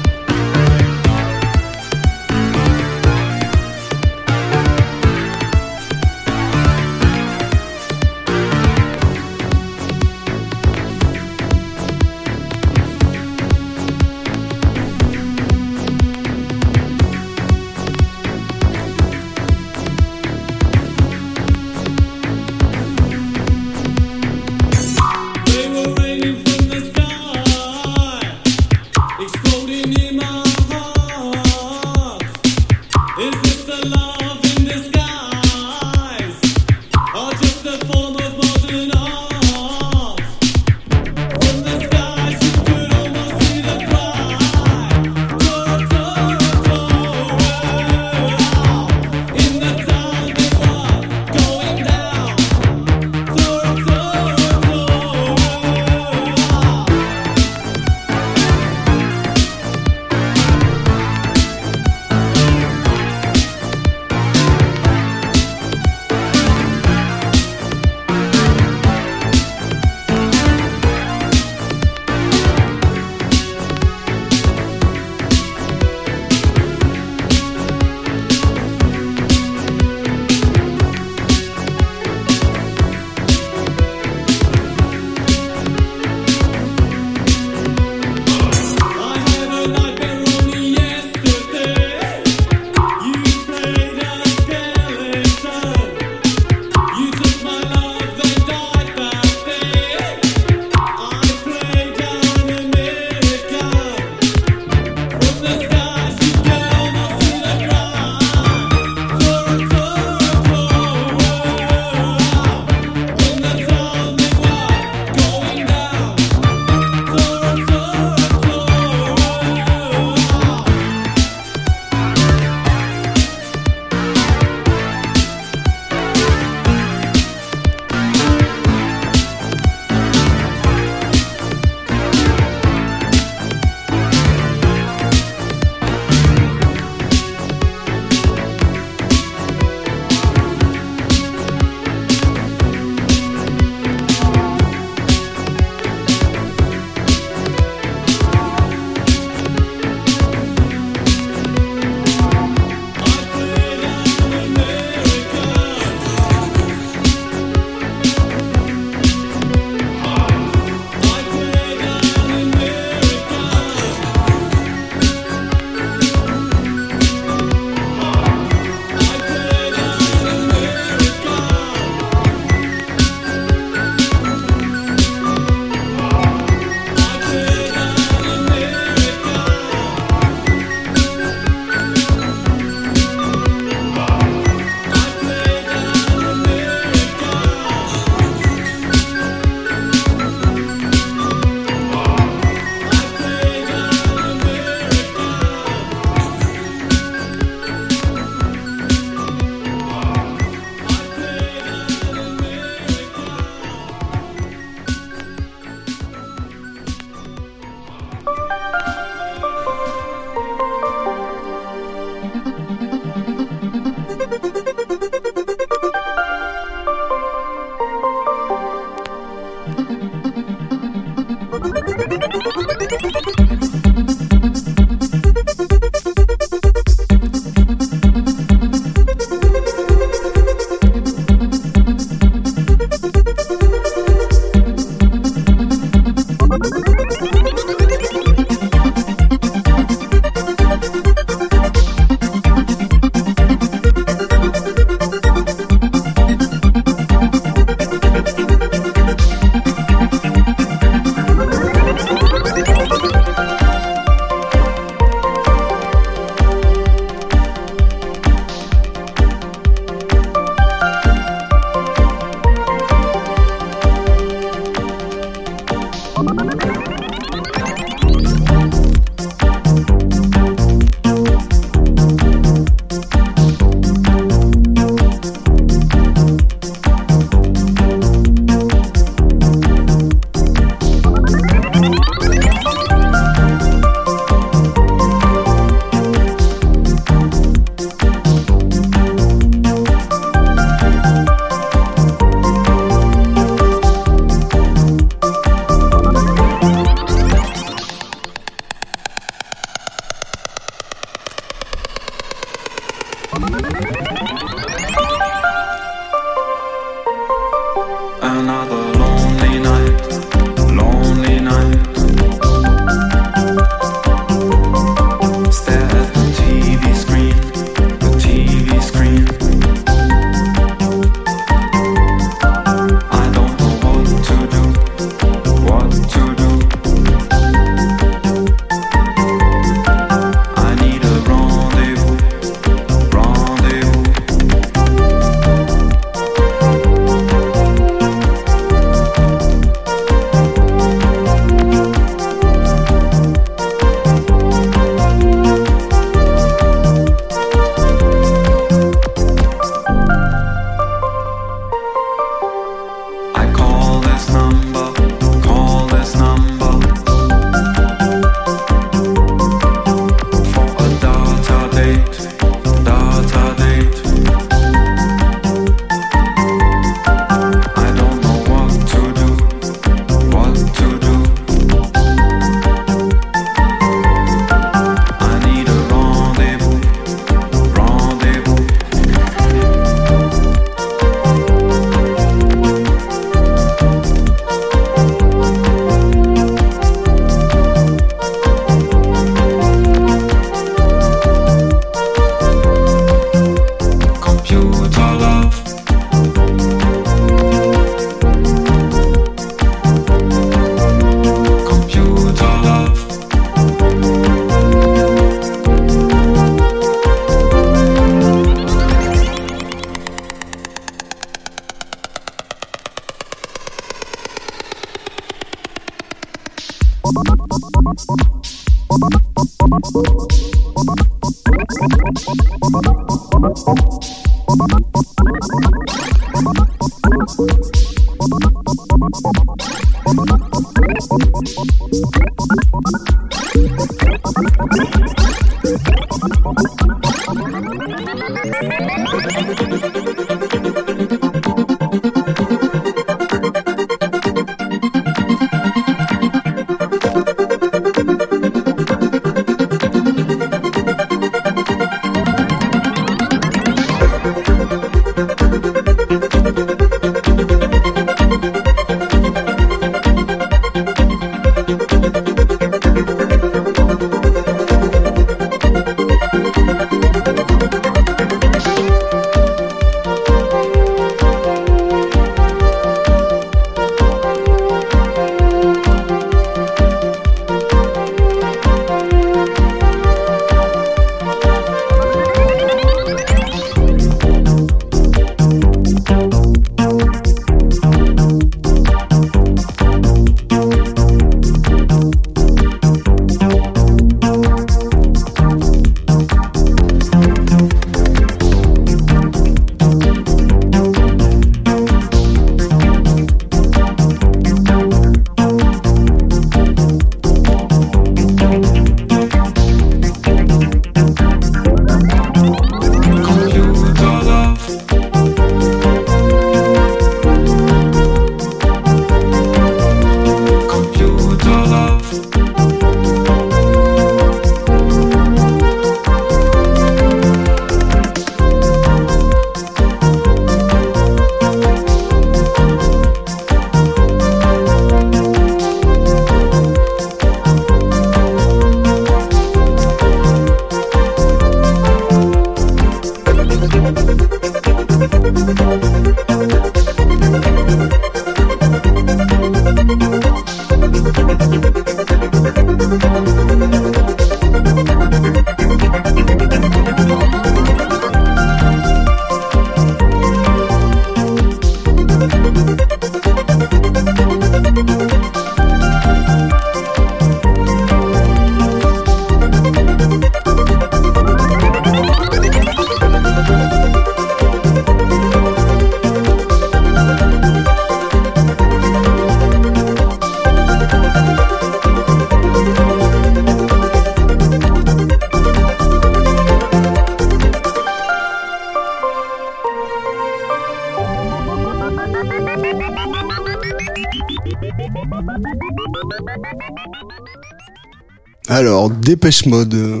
Dépêche Mode. euh,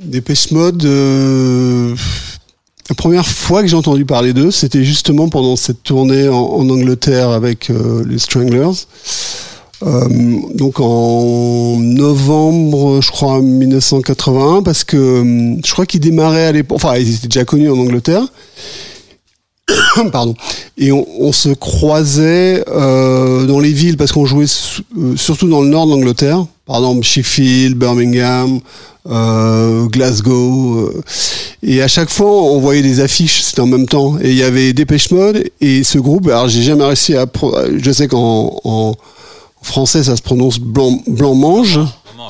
Dépêche Mode, euh, la première fois que j'ai entendu parler d'eux, c'était justement pendant cette tournée en, Angleterre avec euh, les Stranglers. Donc en novembre, je crois, 1981, parce que je crois qu'ils démarraient à l'époque, enfin, ils étaient déjà connus en Angleterre. Pardon. Et on, on se croisait euh, dans les villes parce qu'on jouait su- euh, surtout dans le nord de l'Angleterre, par exemple Sheffield, Birmingham, euh, Glasgow. euh, et à chaque fois, on voyait des affiches, c'était en même temps. Et il y avait Dépêche Mode et ce groupe. Alors, j'ai jamais réussi à. Je sais qu'en en français, ça se prononce blanc, blanc mange,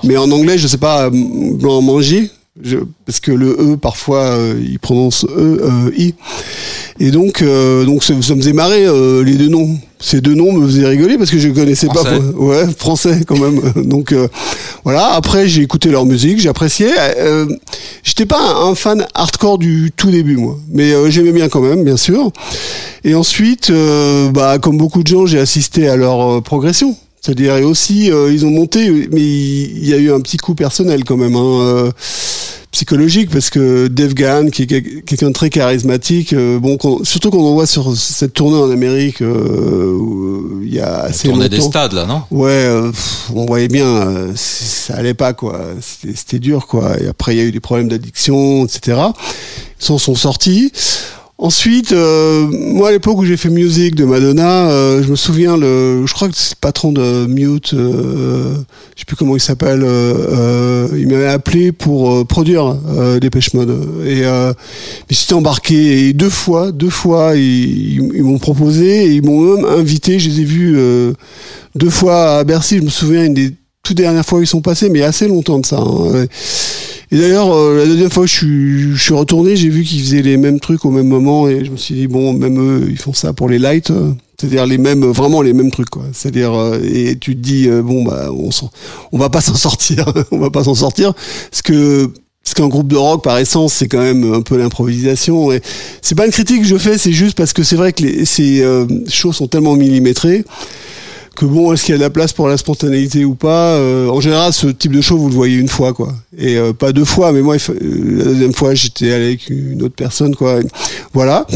mais en anglais, je sais pas, blanc manger. Je, parce que le E parfois euh, il prononce E euh, I. Et donc euh, donc ça, ça me faisait marrer euh, les deux noms. Ces deux noms me faisaient rigoler parce que je connaissais pas Français. ouais français quand même. Donc euh, voilà. Après j'ai écouté leur musique j'ai apprécié. Euh, j'étais pas un, un fan hardcore du tout début moi. Mais euh, j'aimais bien quand même bien sûr. Et ensuite euh, bah comme beaucoup de gens j'ai assisté à leur progression c'est-à-dire et aussi euh, ils ont monté mais il y a eu un petit coup personnel quand même hein, euh, psychologique parce que Dave Gahan qui est quel- quelqu'un de très charismatique euh, bon surtout quand on voit sur cette tournée en Amérique où il y a assez Tournée des stades, là, non? Ouais, pff, on voyait bien, ça allait pas quoi. C'était c'était dur quoi. Et après il y a eu des problèmes d'addiction, etc. Ils s'en sont sortis. Ensuite, euh, moi à l'époque où j'ai fait Music de Madonna, euh, je me souviens le, je crois que c'est le patron de Mute, euh, je sais plus comment il s'appelle, euh, euh, il m'avait appelé pour euh, produire euh, Dépêche Mode et euh, j'étais embarqué et deux fois, deux fois ils, m'ont proposé et ils m'ont même invité. Je les ai vus deux fois à Bercy. Je me souviens une des toutes dernières fois où ils sont passés, mais assez longtemps de ça. hein. Et d'ailleurs, euh, la deuxième fois que je suis, je suis retourné, j'ai vu qu'ils faisaient les mêmes trucs au même moment et je me suis dit bon, même eux, ils font ça pour les lights. euh, C'est-à-dire les mêmes, vraiment les mêmes trucs, quoi. C'est-à-dire, euh, et tu te dis, euh, bon, bah, on, on va pas s'en sortir, on va pas s'en sortir, parce que parce qu'un groupe de rock, par essence, c'est quand même un peu l'improvisation. Et c'est pas une critique que je fais, c'est juste parce que c'est vrai que les, ces euh, choses sont tellement millimétrées que bon, est-ce qu'il y a de la place pour la spontanéité ou pas euh, En général, ce type de show, vous le voyez une fois, quoi. Et euh, pas deux fois, mais moi, euh, la deuxième fois, j'étais allé avec une autre personne, quoi. Voilà.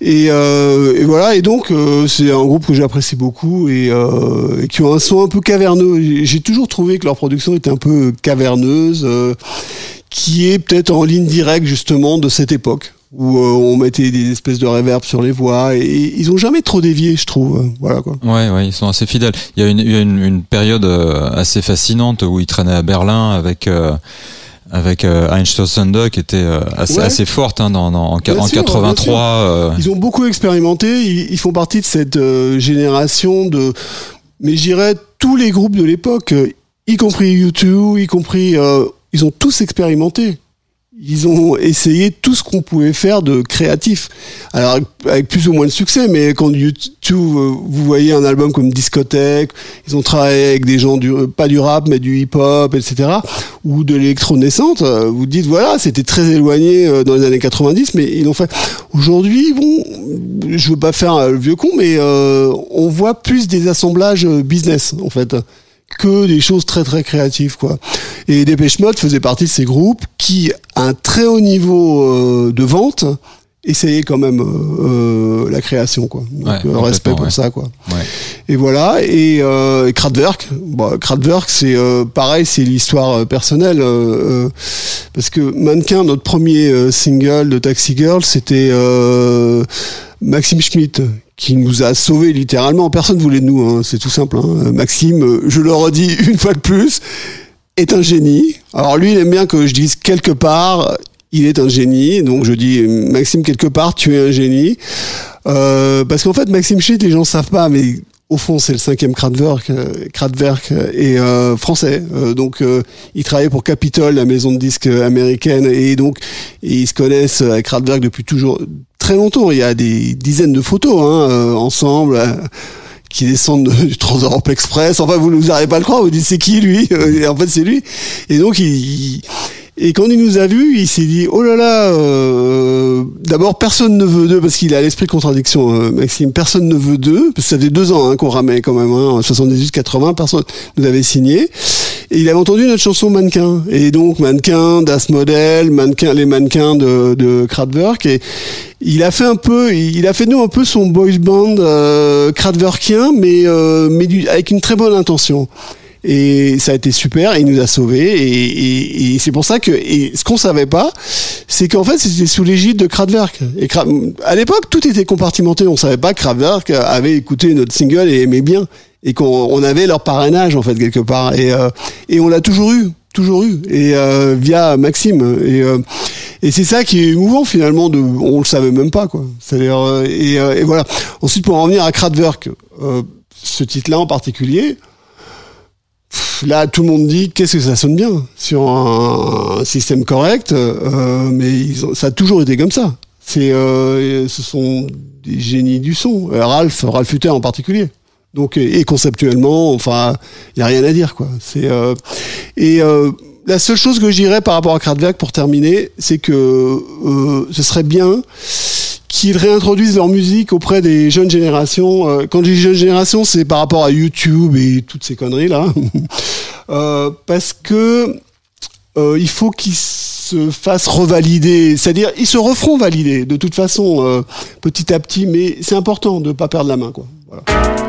Et, euh, et voilà. Et donc, euh, c'est un groupe que j'apprécie beaucoup et, euh, et qui ont un son un peu caverneux. J'ai- toujours trouvé que leur production était un peu caverneuse, qui est peut-être en ligne directe justement de cette époque où euh, on mettait des espèces de réverb sur les voix et, ils ont jamais trop dévié, je trouve. Voilà quoi. Ouais, ouais, ils sont assez fidèles. Il y a une, il y a une, une période euh, assez fascinante où ils traînaient à Berlin avec euh, avec euh, Einstürzende qui était euh, assez, Ouais. assez forte hein, dans, dans- en, Bien en sûr, 83. bien sûr. euh, Ils ont beaucoup expérimenté. Ils, ils font partie de cette euh, génération de, mais j'irais tous les groupes de l'époque, y compris U2, y compris, euh, ils ont tous expérimenté. Ils ont essayé tout ce qu'on pouvait faire de créatif. Alors avec- plus ou moins de succès, mais quand U2, euh, vous voyez un album comme Discothèque, ils ont travaillé avec des gens du pas du rap mais du hip-hop, etc. ou de l'électro-naissante. euh, Vous dites voilà, c'était très éloigné euh, dans les années 90, mais ils l'ont fait. Aujourd'hui, bon, je veux pas faire euh, le vieux con, mais euh, on voit plus des assemblages euh, business en fait que des choses très très créatives quoi. Et Dépêche Mode faisait partie de ces groupes qui, à un très haut niveau euh, de vente, essayaient quand même euh, euh, la création quoi. Donc Ouais, euh, respect pour ouais. ça quoi. ouais. Et voilà. Et, euh, et Kraftwerk, bon, Kraftwerk, c'est euh, pareil, c'est l'histoire personnelle euh, euh, parce que Mannequin, notre premier single de Taxi Girl, c'était euh, Maxime Schmitt qui nous a sauvés littéralement. Personne voulait de nous, hein, c'est tout simple. hein. Maxime, euh, je le redis une fois de plus, est un génie. Alors lui, il aime bien que je dise quelque part, il est un génie. Donc je dis, Maxime, quelque part, tu es un génie. Euh, parce qu'en fait, Maxime Schmitt, les gens savent pas, mais au fond, c'est le cinquième Kraftwerk, euh, Kraftwerk euh, et euh, français. Euh, donc, euh, il travaillait pour Capitol, la maison de disques américaine, et donc ils se connaissent avec Kraftwerk depuis toujours très longtemps. Il y a des dizaines de photos hein, euh, ensemble. euh, qui descendent de- du Trans-Europe Express. Enfin, vous vous n'arrivez pas à le croire. Vous dites c'est qui lui? Et en fait, c'est lui. Et donc, il- Et quand il nous a vus, il s'est dit oh là là. euh, D'abord, personne ne veut d'eux parce qu'il a l'esprit de contradiction, euh, Maxime. Personne ne veut d'eux parce que ça fait deux ans hein, qu'on ramait quand même. Hein, 78-80, personne nous avait signé. Et il avait entendu notre chanson Mannequin. Et donc Mannequin, Das Model, Mannequin, les mannequins de, de Kraftwerk. Et il a fait un peu, il a fait de nous un peu son boys band euh, mais euh, mais du, avec une très bonne intention. Et ça a été super, il nous a sauvés. Et, et, et c'est pour ça que, et ce qu'on savait pas, c'est qu'en fait c'était sous l'égide de Kraftwerk. Et à l'époque, tout était compartimenté. On savait pas que Kraftwerk avait écouté notre single et aimait bien, et qu'on on avait leur parrainage en fait quelque part. Et euh, et on l'a toujours eu, toujours eu, et euh, via Maxime. Et euh, et c'est ça qui est émouvant finalement. De, on le savait même pas quoi. C'est-à-dire euh, et, euh, et voilà. Ensuite pour en revenir à Kraftwerk, euh, ce titre-là en particulier. Là, tout le monde dit qu'est-ce que ça sonne bien sur un, système correct, euh, mais ça a toujours été comme ça. C'est, euh, ce sont des génies du son. Euh, Ralph, Ralph Hutter en particulier. Donc, et, conceptuellement, enfin, il y a rien à dire, quoi. C'est et la seule chose que je par rapport à Kraftwerk pour terminer, c'est que ce serait bien qu'ils réintroduisent leur musique auprès des jeunes générations. Euh, Quand je dis jeunes générations, c'est par rapport à YouTube et toutes ces conneries là, Euh, parce que euh, il faut qu'ils se fassent revalider, c'est-à-dire ils se referont valider de toute façon euh, petit à petit, mais c'est important de pas perdre la main quoi. Voilà.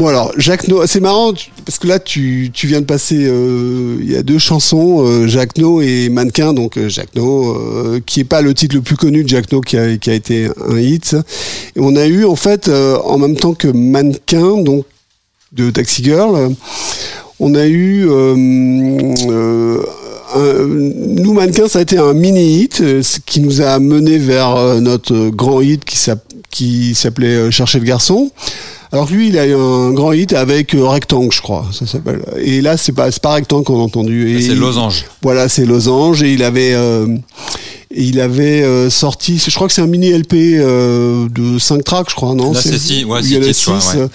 Bon alors, Jacques No, c'est marrant parce que là tu, tu viens de passer, euh, il y a deux chansons, euh, Jacques No et Mannequin, donc euh, Jacques No, qui est pas le titre le plus connu de Jacques No, qui a, qui a été un hit. Et on a eu en fait, en même temps que Mannequin, donc de Taxi Girl, on a eu nous mannequin ça a été un mini hit ce qui nous a mené vers notre grand hit qui s'app- qui s'appelait Chercher le garçon alors lui, il a eu un grand hit avec euh, Rectangle, je crois, ça s'appelle. Et là, c'est pas, c'est pas Rectangle qu'on a entendu. C'est Losange. Voilà, c'est Losange. Et il avait, euh, il avait euh, sorti, je crois que c'est un mini LP euh, de 5 tracks, je crois, non? Là, c'est six, ouais, il y a ouais. euh,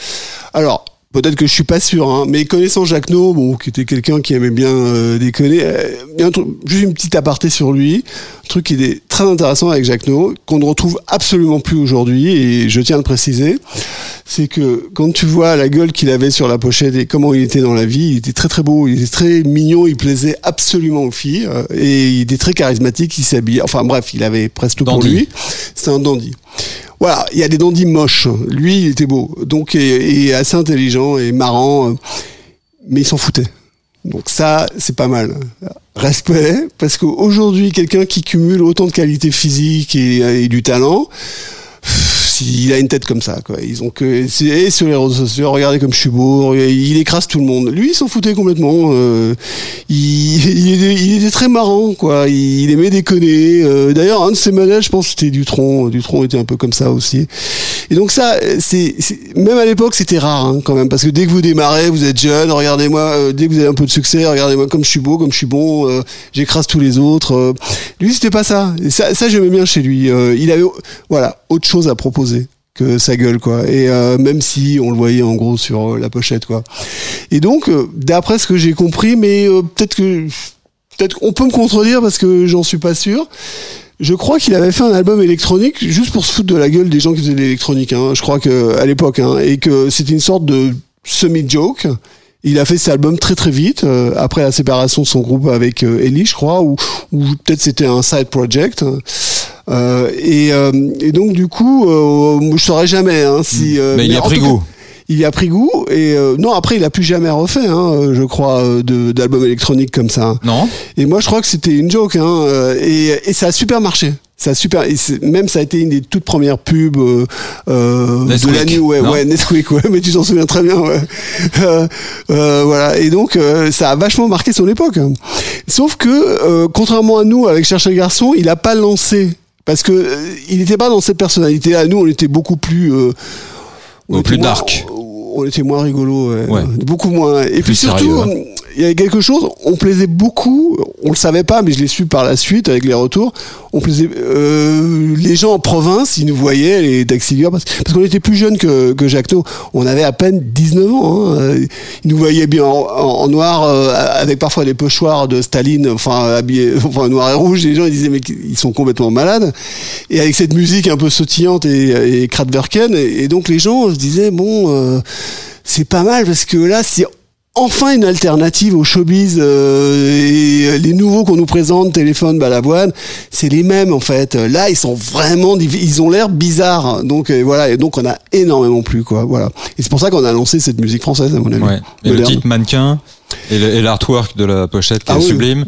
Alors, peut-être que je suis pas sûr, hein, mais connaissant Jacques No, bon, qui était quelqu'un qui aimait bien euh, déconner, euh, il y a un truc, juste une petite aparté sur lui, un truc qui est très intéressant avec Jacques No, qu'on ne retrouve absolument plus aujourd'hui, et je tiens à le préciser, c'est que quand tu vois la gueule qu'il avait sur la pochette et comment il était dans la vie, il était très très beau, il était très mignon, il plaisait absolument aux filles, euh, et il était très charismatique, il s'habillait, enfin bref, il avait presque tout pour Dandy. lui, c'était un dandy. Voilà, il y a des dandys moches. Lui, il était beau. Donc, et, et assez intelligent et marrant. euh, Mais il s'en foutait. Donc ça, c'est pas mal. Respect, parce qu'aujourd'hui, quelqu'un qui cumule autant de qualités physiques et, du talent, il a une tête comme ça. Ils ont que, et sur les réseaux sociaux, regardez comme je suis beau, il écrase tout le monde. Lui, il s'en foutait complètement. euh, il, était, très marrant, quoi. Il, aimait déconner. euh, D'ailleurs, un de ses modèles, je pense, c'était Dutron. Dutron était un peu comme ça aussi. Et donc ça, c'est même à l'époque, c'était rare hein, quand même, parce que dès que vous démarrez, vous êtes jeune, regardez-moi, euh, dès que vous avez un peu de succès, regardez-moi comme je suis beau, comme je suis bon, j'écrase tous les autres. lui, c'était pas ça. Ça, ça j'aimais bien chez lui. Il avait, voilà, autre chose à proposer que sa gueule, quoi. Et euh, même si on le voyait en gros sur euh, la pochette, quoi. Et donc, euh, d'après ce que j'ai compris, mais peut-être que peut-être qu'on peut me contredire parce que j'en suis pas sûr. Je crois qu'il avait fait un album électronique juste pour se foutre de la gueule des gens qui faisaient de l'électronique. Hein. Je crois que à l'époque, hein, et que c'était une sorte de semi-joke. Il a fait cet album très très vite après la séparation de son groupe avec Ellie, je crois, ou, ou peut-être c'était un side project. Euh, et, euh, et donc du coup, euh, je saurais jamais hein, si. euh, Mais il y a pris goût. il y a pris goût et euh, non après il a plus jamais refait hein, je crois euh, d'albums électroniques comme ça. Non. et moi je crois que c'était une joke hein, euh, et, et ça a super marché. Ça a super et même ça a été une des toutes premières pubs euh, de la nuit ouais ouais Nesquik ouais mais tu t'en souviens très bien ouais. Euh, euh, voilà. Et donc euh, ça a vachement marqué son époque. Sauf que euh, contrairement à nous avec Chercher le garçon il a pas lancé parce que euh, il n'était pas dans cette personnalité là nous on était beaucoup plus euh, on Ou était plus moins- dark. on était moins rigolo, ouais. Ouais. beaucoup moins. Et puis surtout, sérieux, hein. Il y avait quelque chose, on plaisait beaucoup, on le savait pas, mais je l'ai su par la suite avec les retours. On plaisait, euh, les gens en province, ils nous voyaient, les taxi girls, parce, qu'on était plus jeunes que, que No. On avait à peine 19 ans. Hein. Ils nous voyaient bien en, noir, euh, avec parfois des pochoirs de Staline, enfin habillés, enfin noir et rouge. Les gens ils disaient mais ils sont complètement malades. Et avec cette musique un peu sautillante et, et et, et donc les gens se disaient bon. euh, c'est pas mal parce que là, c'est enfin une alternative au showbiz euh, et les nouveaux qu'on nous présente, téléphone, balavoine, c'est les mêmes en fait. Là, ils sont vraiment, ils ont l'air bizarres. Donc euh, voilà, et donc on a énormément plu quoi. Voilà. Et c'est pour ça qu'on a lancé cette musique française à mon avis. Ouais. Et le titre mannequin et l'artwork de la pochette qui Ah est oui. sublime.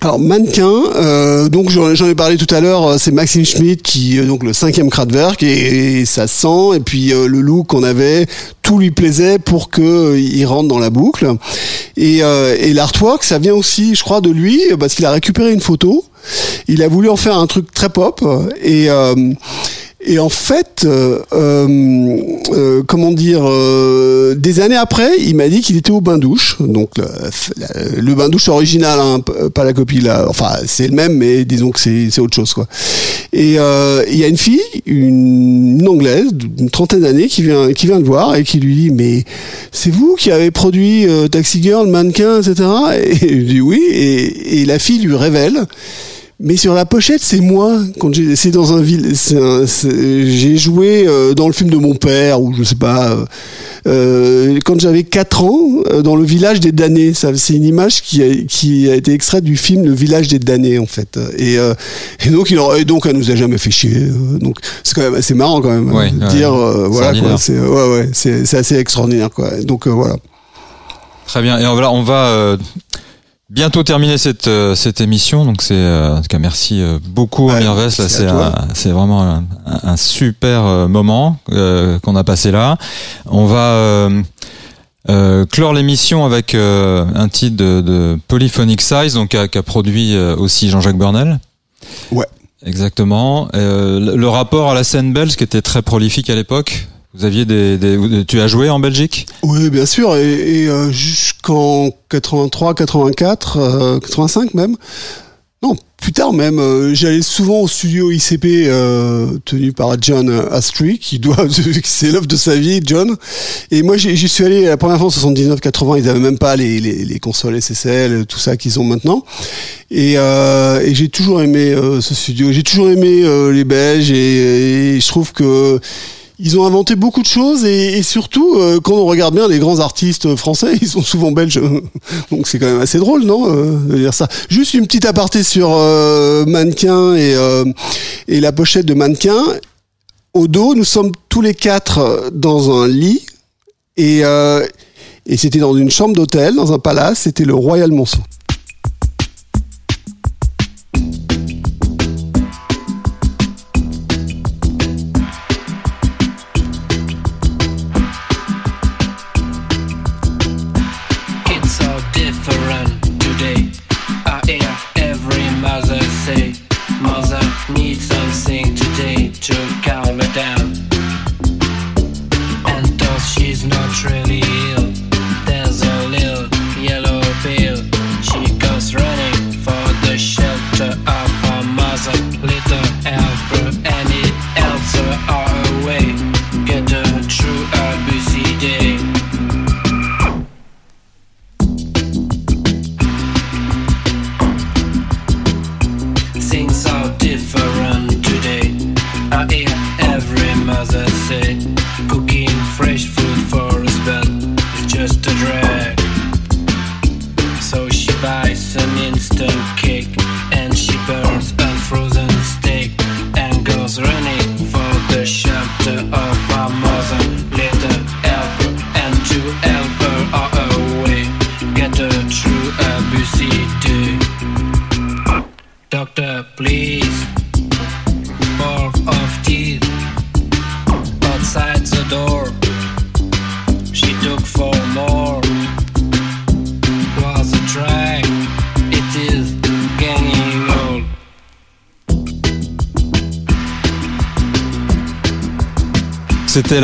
Alors mannequin, euh, donc j'en ai parlé tout à l'heure, euh, c'est Maxime Schmidt qui euh, donc le cinquième Kraftwerk et, et ça sent et puis euh, le look qu'on avait, tout lui plaisait pour que euh, il rentre dans la boucle. Et, euh, et l'artwork ça vient aussi je crois de lui parce qu'il a récupéré une photo, il a voulu en faire un truc très pop et et en fait, euh, euh, euh, comment dire, euh, des années après, il m'a dit qu'il était au bain-douche, donc le, bain-douche original, hein, pas la copie là. Enfin, c'est le même, mais disons que c'est c'est autre chose, quoi. Et euh, il y a une fille, une, une anglaise d'une trentaine d'années, qui vient qui vient le voir et qui lui dit, mais c'est vous qui avez produit euh, Taxi Girl, Mannequin, etc. Et il dit oui, et, et la fille lui révèle Mais sur la pochette, c'est moi. Quand j'ai, c'est dans un ville, j'ai joué euh, dans le film de mon père ou je sais pas. euh, euh, quand j'avais 4 ans, euh, dans le village des damnés. Ça, c'est une image qui a, qui a été extraite du film Le village des damnés en fait. Et, euh, et donc, il aurait, et donc, elle nous a jamais fait chier. euh, donc, c'est quand même assez marrant quand même Ouais, dire euh, voilà. C'est ouais ouais, c'est, c'est assez extraordinaire quoi. Donc euh, voilà. Très bien. Et voilà, on va euh, bientôt terminer cette euh, cette émission. Donc c'est euh, en tout cas merci euh, beaucoup Ouais, Amir Vest. Là c'est c'est vraiment un, un super moment euh, qu'on a passé là. On va euh, euh, clore l'émission avec euh, un titre de, de Polyphonic Size, donc qu'a produit euh, aussi Jean-Jacques Burnel. Ouais. Exactement. Euh, le, le rapport à la scène belge qui était très prolifique à l'époque. Vous aviez des, tu as joué en Belgique? Oui, bien sûr, et, euh, jusqu'en 83, 84, euh, 85 même. Non, plus tard même, euh, j'allais souvent au studio ICP euh, tenu par John Astry, qui doit, c'est l'œuvre de sa vie, John. Et moi, j'y suis allé la première fois en 79-80. Ils avaient même pas les, les, les consoles SSL, tout ça qu'ils ont maintenant. Et, j'ai toujours aimé ce studio. J'ai toujours aimé les Belges et je trouve que ils ont inventé beaucoup de choses et, surtout, euh, quand on regarde bien les grands artistes français, ils sont souvent belges. Donc c'est quand même assez drôle, non, euh, de dire ça. Juste une petite aparté sur euh, Mannequin et, la pochette de Mannequin. Au dos, nous sommes tous les quatre dans un lit et, et c'était dans une chambre d'hôtel, dans un palace. C'était le Royal Monceau.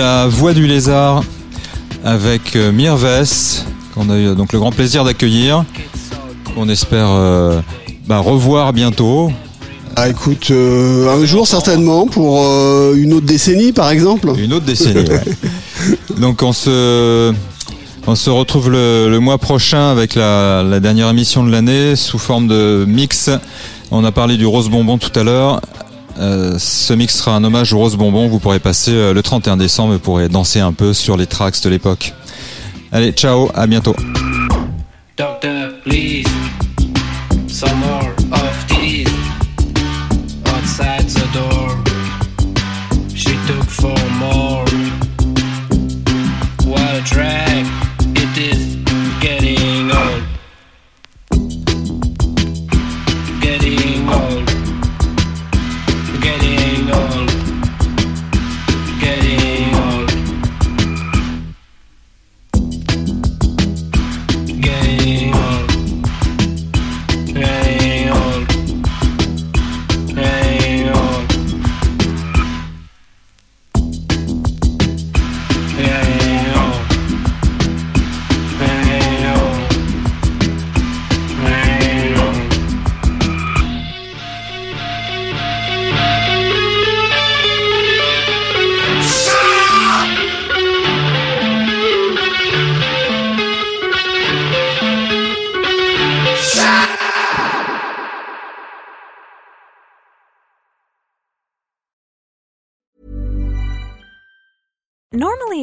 La voix du lézard avec euh, Mirves, qu'on a eu donc le grand plaisir d'accueillir, qu'on espère euh, bah, revoir bientôt. Ah écoute, euh, un jour certainement pour euh, une autre décennie par exemple. Une autre décennie. ouais. Donc on se on se retrouve le, le mois prochain avec la, la dernière émission de l'année sous forme de mix. On a parlé du rose bonbon tout à l'heure. Euh, ce mix sera un hommage au rose bonbon. Vous pourrez passer euh, le 31 décembre pourrez danser un peu sur les tracks de l'époque. Allez, ciao, à bientôt.